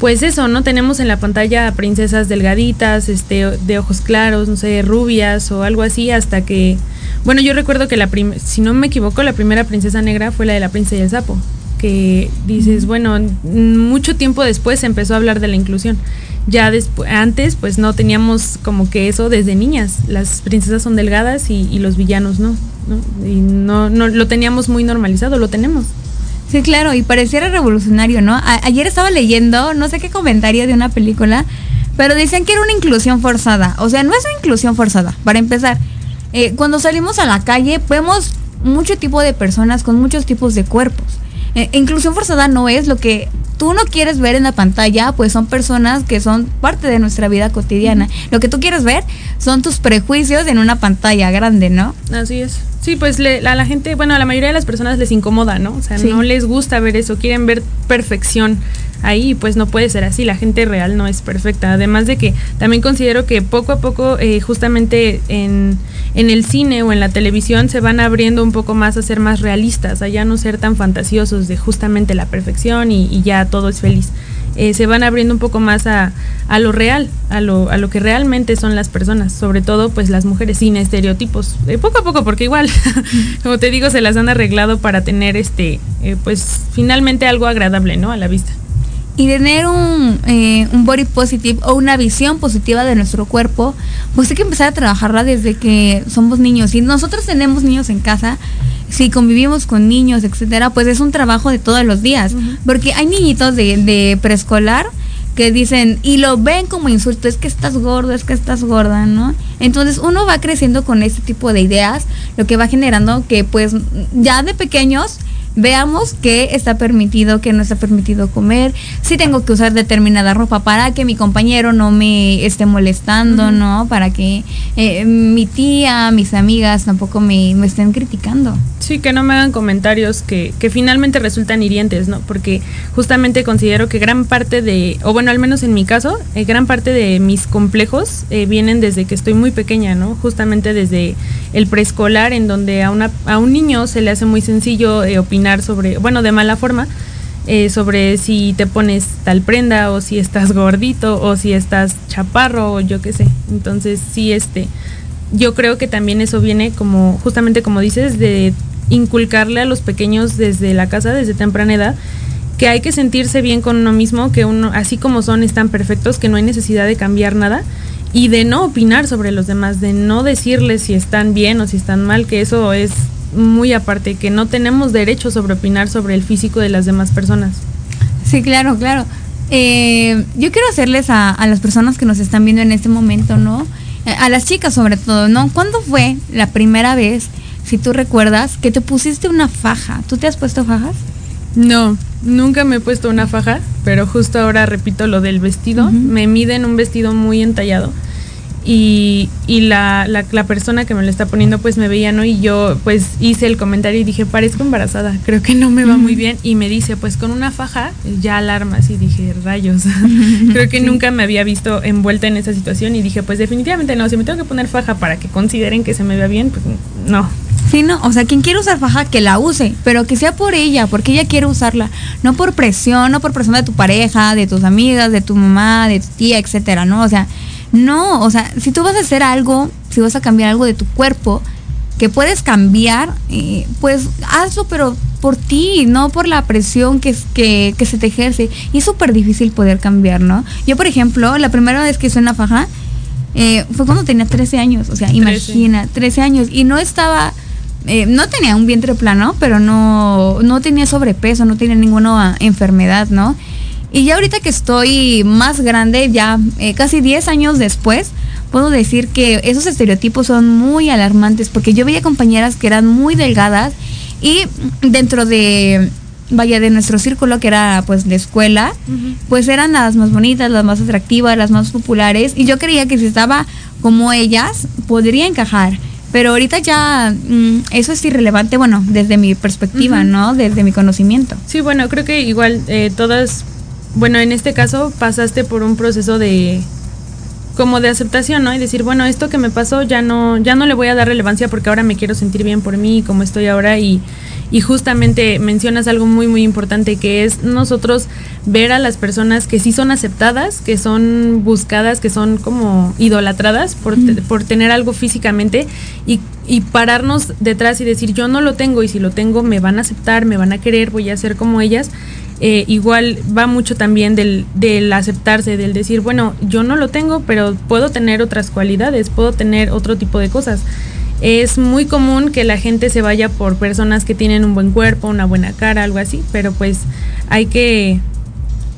pues eso, ¿no? Tenemos en la pantalla princesas delgaditas, este, de ojos claros, no sé, rubias o algo así, hasta que, bueno, yo recuerdo que la si no me equivoco, la primera princesa negra fue la de la princesa y el sapo que dices, bueno, mucho tiempo después se empezó a hablar de la inclusión. Ya después, antes, pues no teníamos como que eso desde niñas. Las princesas son delgadas y, los villanos no, ¿no? Y no, lo teníamos muy normalizado, lo tenemos. Sí, claro, y pareciera revolucionario, ¿no? ayer estaba leyendo, no sé qué comentario de una película, pero decían que era una inclusión forzada. O sea, no es una inclusión forzada, para empezar. Eh, cuando salimos a la calle, vemos mucho tipo de personas con muchos tipos de cuerpos. Eh, inclusión forzada no es lo que tú no quieres ver en la pantalla, pues son personas que son parte de nuestra vida cotidiana. Lo que tú quieres ver son tus prejuicios en una pantalla grande, ¿no? Así es. Sí, pues a la gente, bueno, a la mayoría de las personas les incomoda, ¿no? O sea, no les gusta ver eso, quieren ver perfección ahí, pues no puede ser así, la gente real no es perfecta. Además de que también considero que poco a poco, eh, justamente en, en, el cine o en la televisión, se van abriendo un poco más a ser más realistas, a ya no ser tan fantasiosos de justamente la perfección y ya todo es feliz. Eh, se van abriendo un poco más a, a lo real, a lo, a lo que realmente son las personas, sobre todo pues las mujeres sin estereotipos, eh, poco a poco, porque igual, como te digo, se las han arreglado para tener este, eh, pues finalmente algo agradable, ¿no? A la vista. Y tener un, un body positive o una visión positiva de nuestro cuerpo, pues hay que empezar a trabajarla desde que somos niños. Y nosotros tenemos niños en casa, si convivimos con niños, etcétera, pues es un trabajo de todos los días. Porque hay niñitos de, de preescolar que dicen y lo ven como insulto, es que estás gordo, es que estás gorda, ¿no? Entonces uno va creciendo con este tipo de ideas, lo que va generando que pues ya de pequeños veamos qué está permitido, qué no está permitido comer, si tengo que usar determinada ropa para que mi compañero no me esté molestando, ¿no? Para que eh, mi tía, mis amigas tampoco me, me, estén criticando. Sí, que no me hagan comentarios que, que finalmente resultan hirientes, ¿no? Porque justamente considero que gran parte de, o bueno, al menos en mi caso, eh, gran parte de mis complejos eh, vienen desde que estoy muy pequeña, ¿no? Justamente desde el preescolar, en donde a, una, a un niño se le hace muy sencillo opinar sobre, bueno, de mala forma, eh, sobre si te pones tal prenda o si estás gordito o si estás chaparro o yo qué sé. Entonces sí, este, yo creo que también eso viene como, justamente como dices, de inculcarle a los pequeños desde la casa, desde temprana edad, que hay que sentirse bien con uno mismo, que uno, así como son, están perfectos, que no hay necesidad de cambiar nada y de no opinar sobre los demás, de no decirles si están bien o si están mal, que eso es muy aparte, que no tenemos derecho sobre opinar sobre el físico de las demás personas. Sí, claro, claro. Eh, yo quiero hacerles a, las personas que nos están viendo en este momento, ¿no? eh, a las chicas sobre todo, ¿no? ¿Cuándo fue la primera vez, si tú recuerdas, que te pusiste una faja? ¿Tú te has puesto fajas? No, nunca me he puesto una faja, pero justo ahora repito lo del vestido. Me miden un vestido muy entallado y, y la, la, la, persona que me lo está poniendo pues me veía, ¿no? Y yo pues hice el comentario y dije, parezco embarazada, creo que no me va muy bien. Y me dice, pues con una faja ya alarmas y dije, rayos, creo que nunca me había visto envuelta en esa situación y dije, pues definitivamente no, si me tengo que poner faja para que consideren que se me vea bien, pues no. Sí, no, o sea, quien quiere usar faja, que la use, pero que sea por ella, porque ella quiere usarla, no por presión, no por presión de tu pareja, de tus amigas, de tu mamá, de tu tía, etcétera, ¿no? O sea, no, o sea, si tú vas a hacer algo, si vas a cambiar algo de tu cuerpo, que puedes cambiar, eh, pues hazlo, pero por ti, no por la presión que, que, que se te ejerce. Y es súper difícil poder cambiar, ¿no? Yo, por ejemplo, la primera vez que hice una faja eh, fue cuando tenía 13 años, o sea, 13. imagina, 13 años, y no estaba... Eh, no tenía un vientre plano, pero no, no tenía sobrepeso, no tenía ninguna enfermedad, ¿no? Y ya ahorita que estoy más grande, ya eh, casi 10 años después, puedo decir que esos estereotipos son muy alarmantes porque yo veía compañeras que eran muy delgadas y dentro de vaya de nuestro círculo que era pues de escuela, uh -huh. pues eran las más bonitas, las más atractivas, las más populares y yo creía que si estaba como ellas podría encajar. Pero ahorita ya mmm, eso es irrelevante, bueno, desde mi perspectiva, uh -huh. ¿no? Desde mi conocimiento. Sí, bueno, creo que igual eh, todas bueno, en este caso pasaste por un proceso de como de aceptación, ¿no? Y decir, bueno, esto que me pasó ya no ya no le voy a dar relevancia porque ahora me quiero sentir bien por mí como estoy ahora y y justamente mencionas algo muy muy importante que es nosotros ver a las personas que sí son aceptadas, que son buscadas, que son como idolatradas por, mm. por tener algo físicamente y, y pararnos detrás y decir yo no lo tengo y si lo tengo me van a aceptar, me van a querer, voy a ser como ellas eh, igual va mucho también del, del aceptarse, del decir, bueno, yo no lo tengo, pero puedo tener otras cualidades, puedo tener otro tipo de cosas. Es muy común que la gente se vaya por personas que tienen un buen cuerpo, una buena cara, algo así, pero pues hay que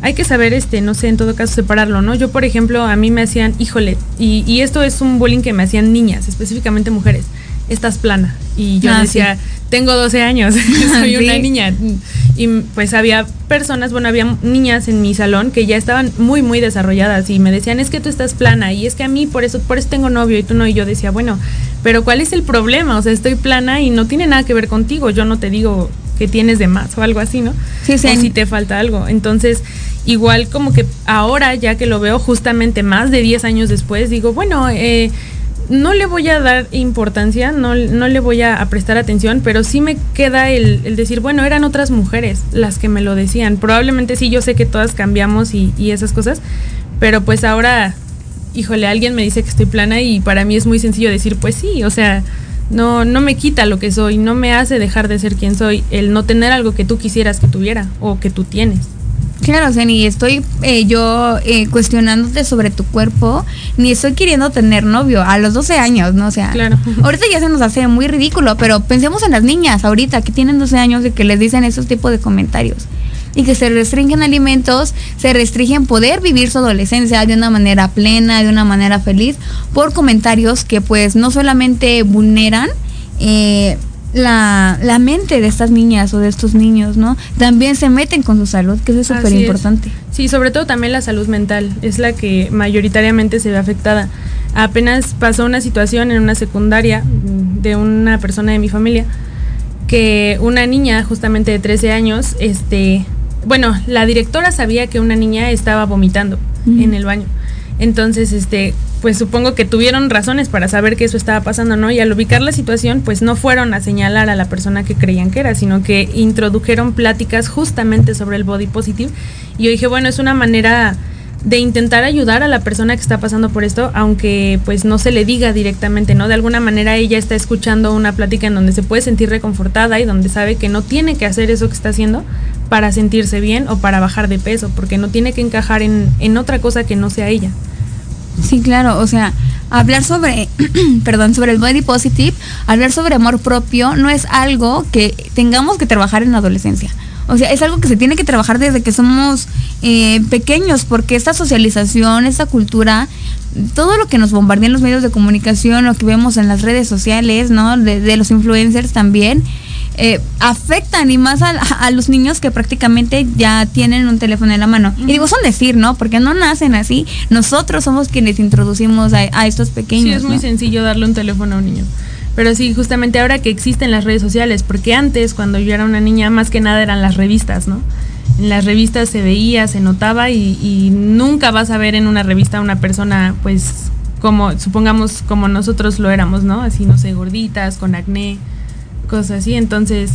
hay que saber, este, no sé, en todo caso separarlo, ¿no? Yo, por ejemplo, a mí me hacían, híjole, y, y esto es un bullying que me hacían niñas, específicamente mujeres, estás plana. Y yo ah, decía, sí. tengo 12 años, soy sí. una niña. Y pues había personas, bueno, había niñas en mi salón que ya estaban muy, muy desarrolladas y me decían, es que tú estás plana y es que a mí por eso, por eso tengo novio y tú no. Y yo decía, bueno, pero ¿cuál es el problema? O sea, estoy plana y no tiene nada que ver contigo. Yo no te digo que tienes de más o algo así, ¿no? Sí, sí. O si te falta algo. Entonces, igual como que ahora, ya que lo veo justamente más de 10 años después, digo, bueno, eh, no le voy a dar importancia, no, no le voy a, prestar atención, pero sí me queda el, el, decir, bueno, eran otras mujeres las que me lo decían. Probablemente sí, yo sé que todas cambiamos y, y esas cosas, pero pues ahora, híjole, alguien me dice que estoy plana y para mí es muy sencillo decir, pues sí, o sea, no, no me quita lo que soy, no me hace dejar de ser quien soy, el no tener algo que tú quisieras que tuviera o que tú tienes. Claro, o sea, ni estoy eh, yo eh, cuestionándote sobre tu cuerpo, ni estoy queriendo tener novio a los 12 años, ¿no? O sea, claro. ahorita ya se nos hace muy ridículo, pero pensemos en las niñas ahorita que tienen 12 años y que les dicen esos tipos de comentarios y que se restringen alimentos, se restringen poder vivir su adolescencia de una manera plena, de una manera feliz, por comentarios que pues no solamente vulneran, eh, la, la, mente de estas niñas o de estos niños, ¿no? También se meten con su salud, que eso es súper importante. Sí, sobre todo también la salud mental, es la que mayoritariamente se ve afectada. Apenas pasó una situación en una secundaria de una persona de mi familia, que una niña justamente de 13 años, este, bueno, la directora sabía que una niña estaba vomitando mm. en el baño. Entonces, este, pues supongo que tuvieron razones para saber que eso estaba pasando, ¿no? Y al ubicar la situación, pues no fueron a señalar a la persona que creían que era, sino que introdujeron pláticas justamente sobre el body positive. Y yo dije, bueno, es una manera de intentar ayudar a la persona que está pasando por esto, aunque pues no se le diga directamente, ¿no? De alguna manera ella está escuchando una plática en donde se puede sentir reconfortada y donde sabe que no tiene que hacer eso que está haciendo para sentirse bien o para bajar de peso, porque no tiene que encajar en, en otra cosa que no sea ella. Sí, claro, o sea, hablar sobre, perdón, sobre el body positive, hablar sobre amor propio no es algo que tengamos que trabajar en la adolescencia. O sea, es algo que se tiene que trabajar desde que somos eh, pequeños, porque esta socialización, esta cultura, todo lo que nos bombardean los medios de comunicación, lo que vemos en las redes sociales, ¿no? De, los influencers también, eh, afectan y más a, los niños que prácticamente ya tienen un teléfono en la mano. Y digo, son decir, ¿no? Porque no nacen así. Nosotros somos quienes introducimos a, estos pequeños. Sí, es muy sencillo darle un teléfono a un niño. Pero sí, justamente ahora que existen las redes sociales, porque antes, cuando yo era una niña, más que nada eran las revistas, ¿no? en las revistas se veía, se notaba y, nunca vas a ver en una revista a una persona, pues, como, supongamos, como nosotros lo éramos, ¿no? Así, no sé, gorditas, con acné, cosas así. Entonces,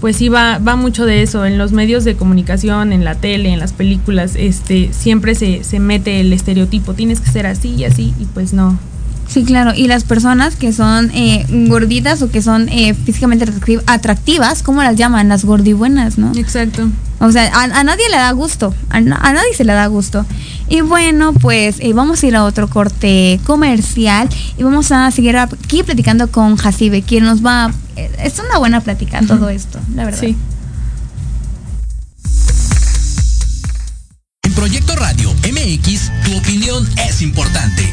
pues sí va, va mucho de eso. En los medios de comunicación, en la tele, en las películas, este, siempre se, se mete el estereotipo, tienes que ser así y así, y pues no, Sí, claro. Y las personas que son eh, gorditas o que son eh, físicamente atractivas, ¿cómo las llaman? Las gordibuenas, ¿no? Exacto. O sea, a, nadie le da gusto. A, nadie se le da gusto. Y bueno, pues eh, vamos a ir a otro corte comercial y vamos a seguir aquí platicando con Jacibe, quien nos va. es una buena plática todo esto, la verdad. Sí. Proyecto Radio MX, tu opinión es importante.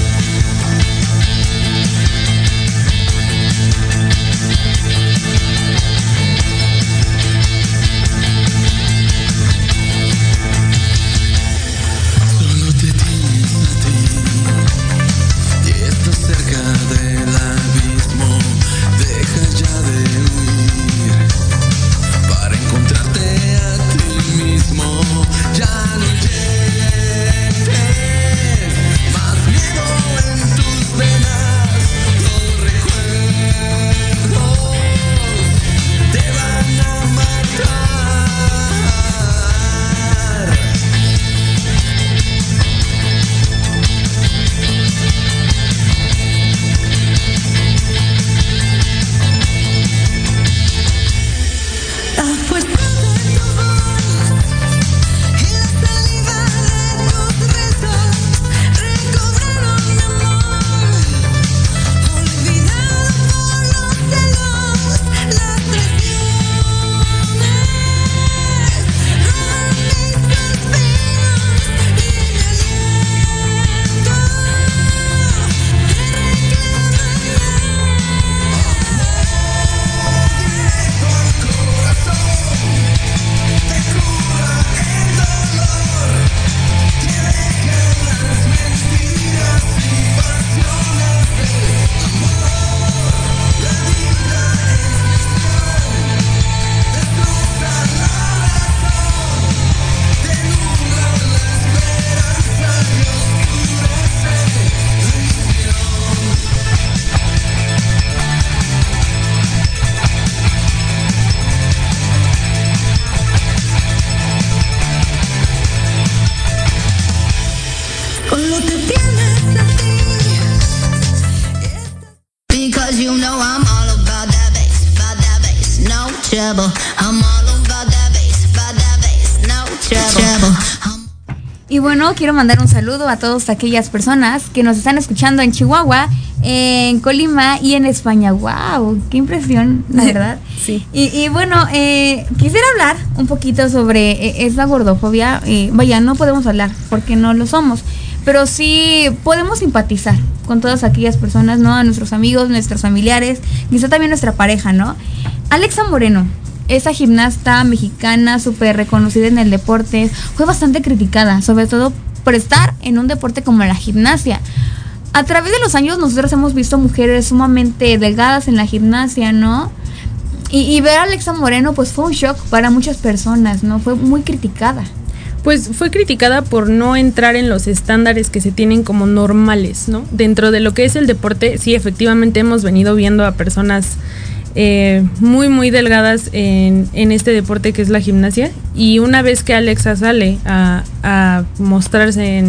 Quiero mandar un saludo a todas aquellas personas que nos están escuchando en Chihuahua, en Colima y en España. ¡Wow! ¡Qué impresión, la verdad! sí. Y, bueno, eh, quisiera hablar un poquito sobre eh, esa gordofobia. Eh, vaya, no podemos hablar porque no lo somos, pero sí podemos simpatizar con todas aquellas personas, ¿no? A nuestros amigos, nuestros familiares, quizá también nuestra pareja, ¿no? Alexa Moreno, esa gimnasta mexicana súper reconocida en el deporte, fue bastante criticada, sobre todo por estar en un deporte como la gimnasia. A través de los años nosotros hemos visto mujeres sumamente delgadas en la gimnasia, ¿no? Y, ver a Alexa Moreno pues fue un shock para muchas personas, ¿no? Fue muy criticada. Pues fue criticada por no entrar en los estándares que se tienen como normales, ¿no? Dentro de lo que es el deporte, sí, efectivamente hemos venido viendo a personas eh, muy, muy delgadas en, este deporte que es la gimnasia. Y una vez que Alexa sale a, mostrarse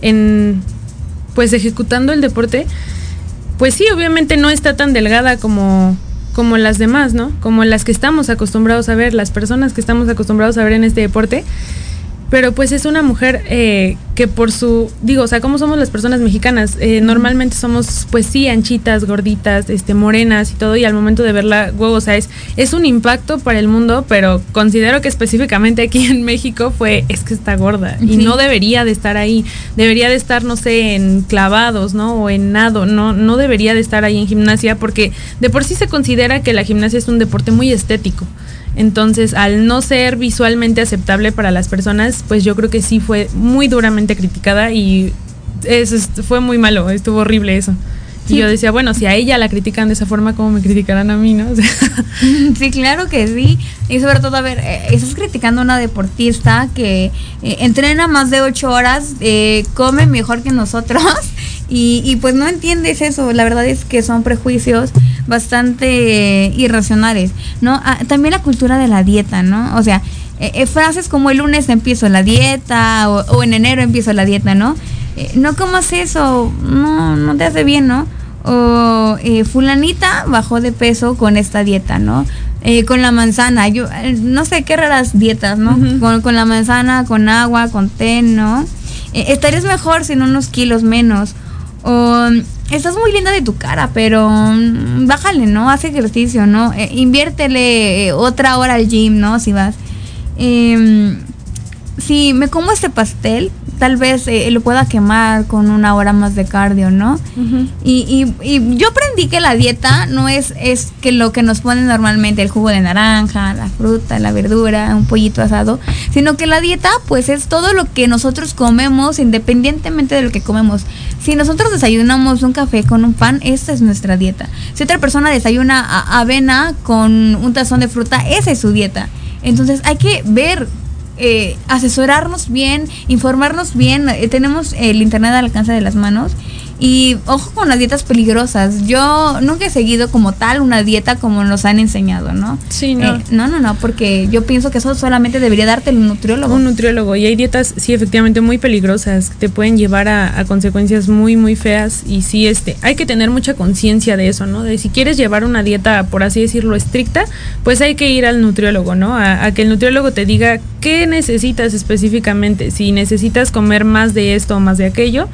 en, pues ejecutando el deporte, pues sí, obviamente no está tan delgada como, como las demás, ¿no? Como las que estamos acostumbrados a ver, las personas que estamos acostumbrados a ver en este deporte pero pues es una mujer eh, que por su, digo, o sea, como somos las personas mexicanas, eh, normalmente somos pues sí anchitas, gorditas, este, morenas y todo, y al momento de verla, wow, o sea, es, es un impacto para el mundo, pero considero que específicamente aquí en México fue, es que está gorda y no debería de estar ahí, debería de estar, no sé, en clavados, ¿no? O en nado, no, no debería de estar ahí en gimnasia, porque de por sí se considera que la gimnasia es un deporte muy estético. Entonces, al no ser visualmente aceptable para las personas, pues yo creo que sí fue muy duramente criticada y eso fue muy malo, estuvo horrible eso. Y yo decía, bueno, si a ella la critican de esa forma, ¿cómo me criticarán a mí, no? sí, claro que sí. Y sobre todo, a ver, eh, estás criticando a una deportista que eh, entrena más de ocho horas, eh, come mejor que nosotros y, pues no entiendes eso. La verdad es que son prejuicios bastante irracionales, ¿no? Ah, también la cultura de la dieta, ¿no? O sea, frases como el lunes empiezo la dieta o, o en enero empiezo la dieta, ¿no? Eh, no comas eso, no, no te hace bien, ¿no? O eh, fulanita bajó de peso con esta dieta, ¿no? Eh, con la manzana, yo no sé qué raras dietas, ¿no? con, la manzana, con agua, con té, ¿no? estarías mejor sin unos kilos menos. O estás muy linda de tu cara, pero mm, bájale, ¿no? Haz ejercicio, ¿no? inviértele otra hora al gym, ¿no? Si vas. Em, si me como este pastel, tal vez eh, lo pueda quemar con una hora más de cardio, ¿no? y, y, yo aprendí que la dieta no es, es que lo que nos ponen normalmente, el jugo de naranja, la fruta, la verdura, un pollito asado, sino que la dieta pues es todo lo que nosotros comemos independientemente de lo que comemos. Si nosotros desayunamos un café con un pan, esta es nuestra dieta. Si otra persona desayuna avena con un tazón de fruta, esa es su dieta. Entonces hay que ver eh, asesorarnos bien, informarnos bien. Eh, tenemos el internet al alcance de las manos y ojo con las dietas peligrosas. Yo nunca he seguido como tal una dieta como nos han enseñado, ¿no? Sí, no. Eh, no, no, no, porque yo pienso que eso solamente debería darte el nutriólogo. Un nutriólogo. Y hay dietas, sí, efectivamente, muy peligrosas, que te pueden llevar a, consecuencias muy, muy feas. Y sí, este, hay que tener mucha conciencia de eso, ¿no? De si quieres llevar una dieta, por así decirlo, estricta, pues hay que ir al nutriólogo, ¿no? A, a que el nutriólogo te diga qué necesitas específicamente. Si necesitas comer más de esto o más de aquello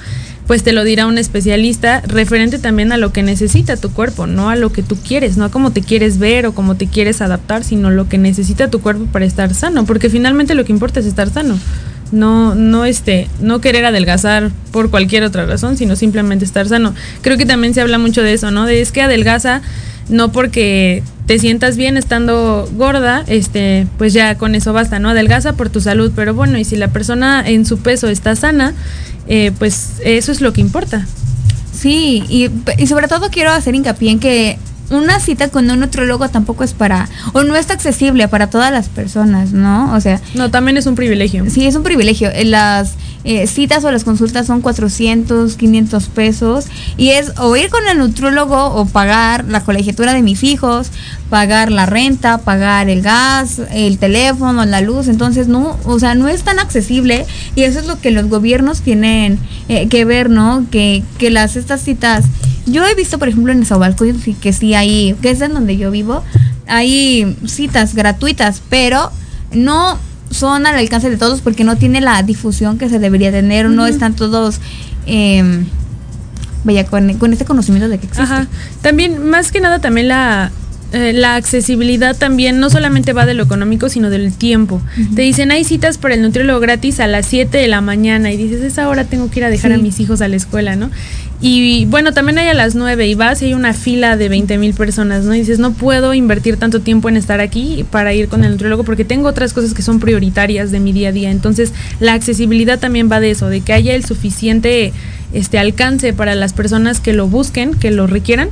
pues te lo dirá un especialista referente también a lo que necesita tu cuerpo, no a lo que tú quieres, no a cómo te quieres ver o cómo te quieres adaptar, sino lo que necesita tu cuerpo para estar sano, porque finalmente lo que importa es estar sano. No, no este, no querer adelgazar por cualquier otra razón, sino simplemente estar sano. Creo que también se habla mucho de eso, ¿no? De es que adelgaza no porque te sientas bien estando gorda, este, pues ya con eso basta, ¿no? Adelgaza por tu salud, pero bueno, y si la persona en su peso está sana, eh, pues eso es lo que importa. Sí, y, y, sobre todo quiero hacer hincapié en que una cita con un nutrólogo tampoco es para, o no es accesible para todas las personas, ¿no? O sea... No, también es un privilegio. Sí, es un privilegio. Las eh, citas o las consultas son 400, 500 pesos. Y es o ir con el nutrólogo o pagar la colegiatura de mis hijos, pagar la renta, pagar el gas, el teléfono, la luz, entonces no, o sea, no es tan accesible. Y eso es lo que los gobiernos tienen eh, que ver, ¿no? Que, que las estas citas, yo he visto por ejemplo en Saubalco que sí hay, que es en donde yo vivo, hay citas gratuitas, pero no son al alcance de todos porque no tiene la difusión que se debería tener, no están todos... Eh, vaya, con, con, este conocimiento de que existe. También, más que nada, también la, eh, la accesibilidad también no solamente va de lo económico, sino del tiempo. Te dicen, hay citas para el nutriólogo gratis a las 7 de la mañana y dices, esa hora tengo que ir a dejar a mis hijos a la escuela, ¿no? Y bueno, también hay a las 9 y vas y hay una fila de 20 mil personas, ¿no? Dices, no puedo invertir tanto tiempo en estar aquí para ir con el nutriólogo porque tengo otras cosas que son prioritarias de mi día a día. Entonces, la accesibilidad también va de eso, de que haya el suficiente este alcance para las personas que lo busquen, que lo requieran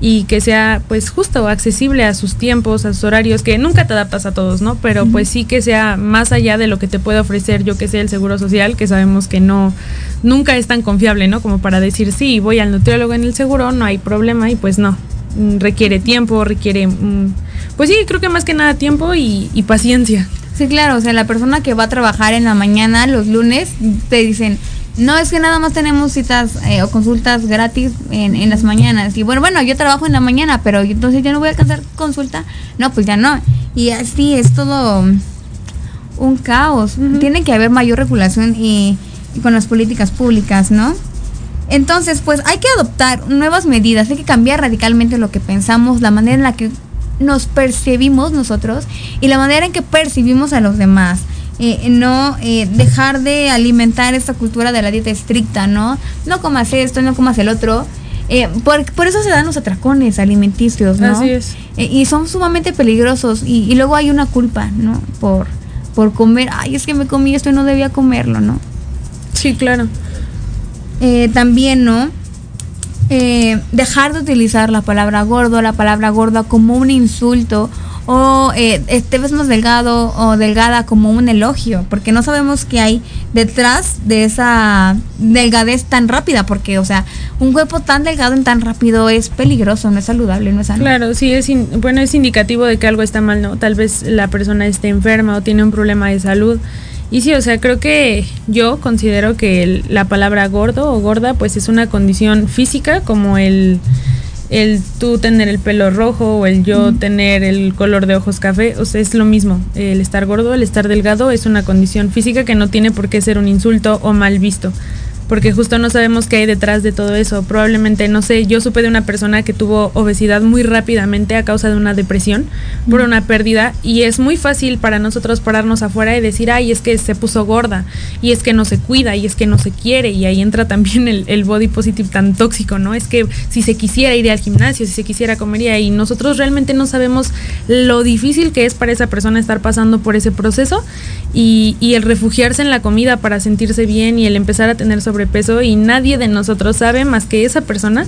y que sea pues justo accesible a sus tiempos, a sus horarios, que nunca te adaptas a todos, ¿no? Pero pues sí que sea más allá de lo que te puede ofrecer yo que sé el seguro social, que sabemos que no nunca es tan confiable, ¿no? Como para decir, sí, voy al nutriólogo en el seguro, no hay problema y pues no. Mm, requiere tiempo, requiere mm, pues sí, creo que más que nada tiempo y, y paciencia. Sí, claro, o sea, la persona que va a trabajar en la mañana los lunes te dicen, no es que nada más tenemos citas eh, o consultas gratis en, en, las mañanas. Y bueno, bueno, yo trabajo en la mañana, pero entonces yo no voy a alcanzar consulta. No, pues ya no. Y así es todo un caos. Tiene que haber mayor regulación y, y, con las políticas públicas, ¿no? Entonces, pues hay que adoptar nuevas medidas, hay que cambiar radicalmente lo que pensamos, la manera en la que nos percibimos nosotros y la manera en que percibimos a los demás. Eh, no eh, dejar de alimentar esta cultura de la dieta estricta, ¿no? No comas esto, no comas el otro. Eh, por, por, eso se dan los atracones alimenticios, ¿no? Así es. y son sumamente peligrosos y, y, luego hay una culpa, ¿no? Por, por comer, ay, es que me comí esto y no debía comerlo, ¿no? Sí, claro. también, ¿no? dejar de utilizar la palabra gordo, la palabra gorda como un insulto o eh, te ves más delgado o delgada como un elogio, porque no sabemos qué hay detrás de esa delgadez tan rápida, porque, o sea, un cuerpo tan delgado y tan rápido es peligroso, no es saludable, no es sano. Claro, sí, es bueno, es indicativo de que algo está mal, ¿no? Tal vez la persona esté enferma o tiene un problema de salud. Y sí, o sea, creo que yo considero que el, la palabra gordo o gorda, pues es una condición física como el el tú tener el pelo rojo o el yo tener el color de ojos café, o sea, es lo mismo. El estar gordo, el estar delgado es una condición física que no tiene por qué ser un insulto o mal visto porque justo no sabemos qué hay detrás de todo eso. Probablemente, no sé, yo supe de una persona que tuvo obesidad muy rápidamente a causa de una depresión por una pérdida y es muy fácil para nosotros pararnos afuera y decir, ay, es que se puso gorda y es que no se cuida y es que no se quiere y ahí entra también el, el body positive tan tóxico, ¿no? Es que si se quisiera ir al gimnasio, si se quisiera comería y nosotros realmente no sabemos lo difícil que es para esa persona estar pasando por ese proceso y, y el refugiarse en la comida para sentirse bien y el empezar a tener sobre sobrepeso y nadie de nosotros sabe más que esa persona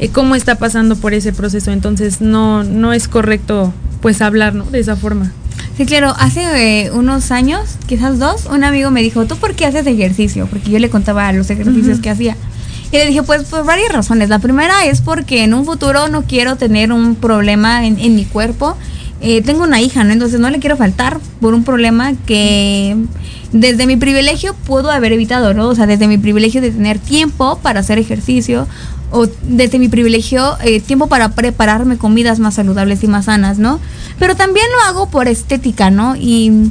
eh, cómo está pasando por ese proceso. Entonces no, no es correcto pues hablar ¿no? de esa forma. Sí, claro, hace eh, unos años, quizás dos, un amigo me dijo, ¿tú por qué haces ejercicio? Porque yo le contaba los ejercicios uh -huh. que hacía. Y le dije, pues por varias razones. La primera es porque en un futuro no quiero tener un problema en, en mi cuerpo. Eh, tengo una hija, ¿no? Entonces no le quiero faltar por un problema que desde mi privilegio puedo haber evitado, ¿no? O sea, desde mi privilegio de tener tiempo para hacer ejercicio o desde mi privilegio eh, tiempo para prepararme comidas más saludables y más sanas, ¿no? Pero también lo hago por estética, ¿no? Y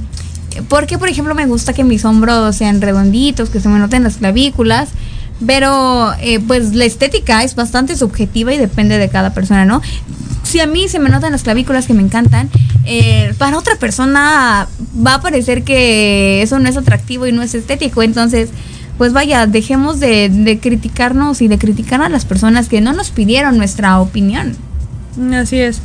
porque, por ejemplo, me gusta que mis hombros sean redonditos, que se me noten las clavículas. Pero eh, pues la estética es bastante subjetiva y depende de cada persona, ¿no? Si a mí se me notan las clavículas que me encantan, eh, para otra persona va a parecer que eso no es atractivo y no es estético. Entonces, pues vaya, dejemos de, de criticarnos y de criticar a las personas que no nos pidieron nuestra opinión. Así es.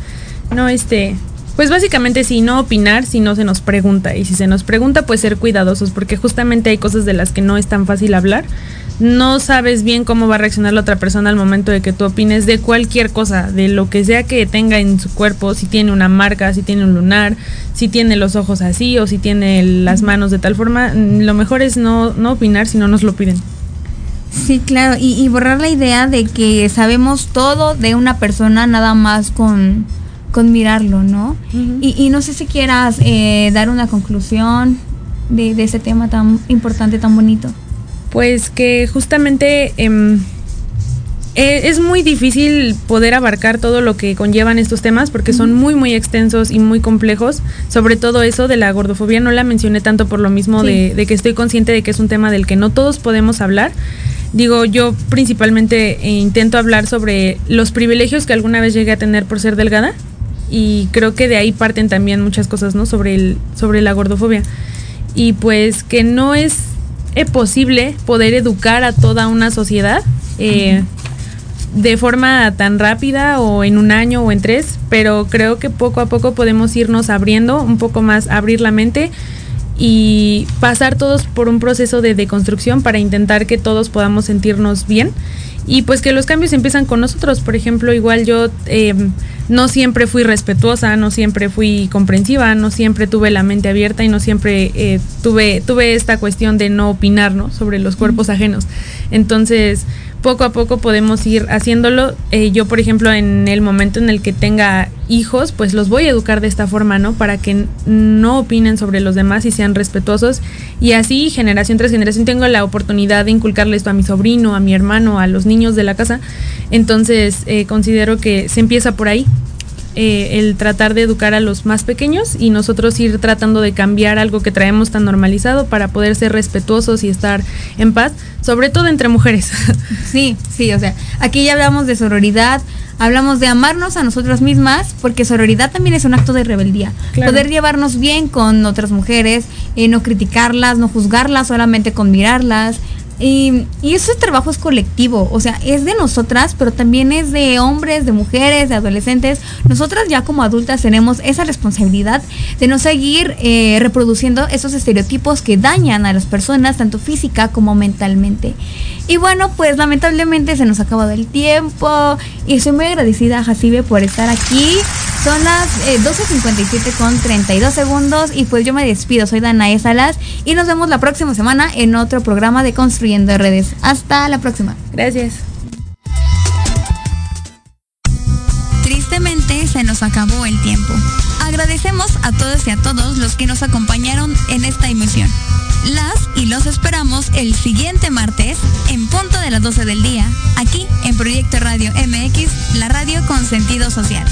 No, este, pues básicamente si no opinar si no se nos pregunta y si se nos pregunta pues ser cuidadosos porque justamente hay cosas de las que no es tan fácil hablar. No sabes bien cómo va a reaccionar la otra persona al momento de que tú opines de cualquier cosa, de lo que sea que tenga en su cuerpo, si tiene una marca, si tiene un lunar, si tiene los ojos así o si tiene las manos de tal forma. Lo mejor es no, no opinar si no nos lo piden. Sí, claro, y, y borrar la idea de que sabemos todo de una persona nada más con con mirarlo, ¿no? Uh -huh. y, y, no sé si quieras eh, dar una conclusión de, de, ese tema tan importante, tan bonito. Pues que justamente eh, es muy difícil poder abarcar todo lo que conllevan estos temas porque son muy, muy extensos y muy complejos. Sobre todo eso de la gordofobia no la mencioné tanto por lo mismo sí. de, de que estoy consciente de que es un tema del que no todos podemos hablar digo, yo principalmente eh, intento hablar sobre los privilegios que alguna vez llegué a tener por ser delgada y creo que de ahí parten también muchas cosas, ¿no? Sobre, el, sobre la gordofobia. Y pues que no es posible poder educar a toda una sociedad eh, de forma tan rápida o en un año o en tres, pero creo que poco a poco podemos irnos abriendo un poco más, abrir la mente y pasar todos por un proceso de deconstrucción para intentar que todos podamos sentirnos bien y pues que los cambios empiezan con nosotros. Por ejemplo, igual yo em, no siempre fui respetuosa, no siempre fui comprensiva, no siempre tuve la mente abierta y no siempre eh, tuve, tuve esta cuestión de no opinar ¿no? sobre los cuerpos ajenos. Entonces, poco a poco podemos ir haciéndolo. Eh, yo, por ejemplo, en el momento en el que tenga hijos, pues los voy a educar de esta forma, ¿no? Para que no opinen sobre los demás y sean respetuosos. Y así, generación tras generación, tengo la oportunidad de inculcarle esto a mi sobrino, a mi hermano, a los niños de la casa. Entonces, eh, considero que se empieza por ahí. Eh, el tratar de educar a los más pequeños y nosotros ir tratando de cambiar algo que traemos tan normalizado para poder ser respetuosos y estar en paz, sobre todo entre mujeres. Sí, sí, o sea, aquí ya hablamos de sororidad, hablamos de amarnos a nosotras mismas, porque sororidad también es un acto de rebeldía. Poder llevarnos bien con otras mujeres, eh, no criticarlas, no juzgarlas, solamente con mirarlas, y, ese trabajo es colectivo, o sea, es de nosotras, pero también es de hombres, de mujeres, de adolescentes. Nosotras ya como adultas tenemos esa responsabilidad de no seguir eh, reproduciendo esos estereotipos que dañan a las personas, tanto física como mentalmente. Y bueno, pues lamentablemente se nos ha acabado el tiempo y estoy muy agradecida a Jacibe por estar aquí. Son las 12.57 eh, con 32 segundos y pues yo me despido. Soy Danae Salas y nos vemos la próxima semana en otro programa de Construyendo Redes. Hasta la próxima. Gracias. Tristemente se nos acabó el tiempo. Agradecemos a todos y a todos los que nos acompañaron en esta emisión. Las y los esperamos el siguiente martes en punto de las 12 del día, aquí en Proyecto Radio MX, la radio con sentido social.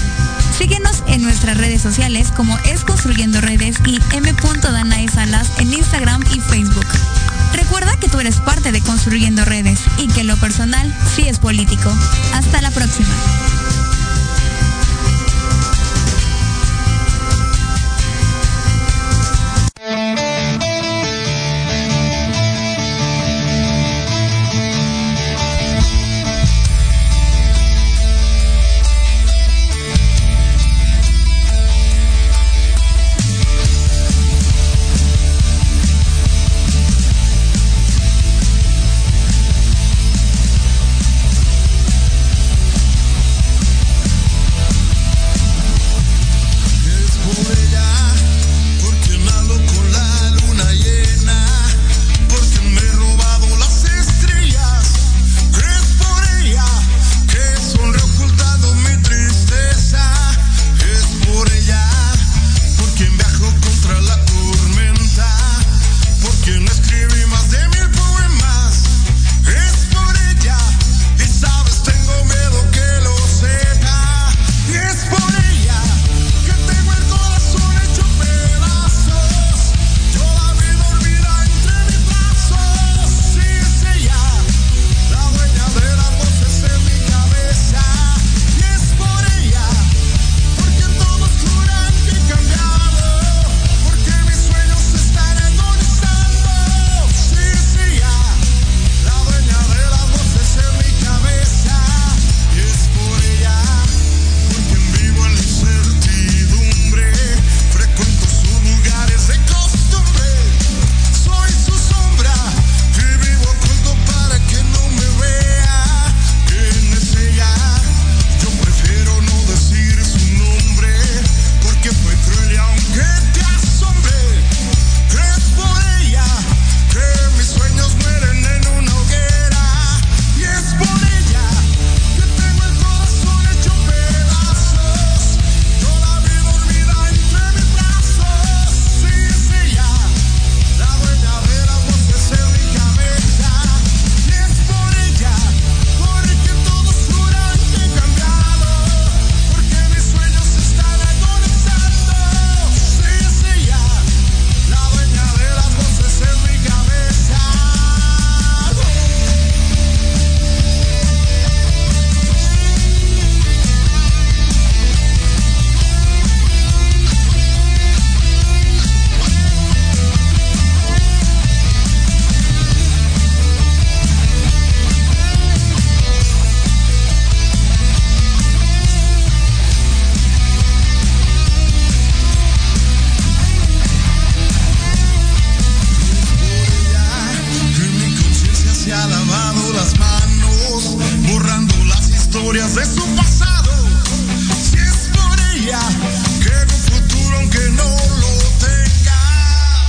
Síguenos en nuestras redes sociales como Es Construyendo Redes y M. Danae Salas en Instagram y Facebook. Recuerda que tú eres parte de Construyendo Redes y que lo personal sí es político. Hasta la próxima.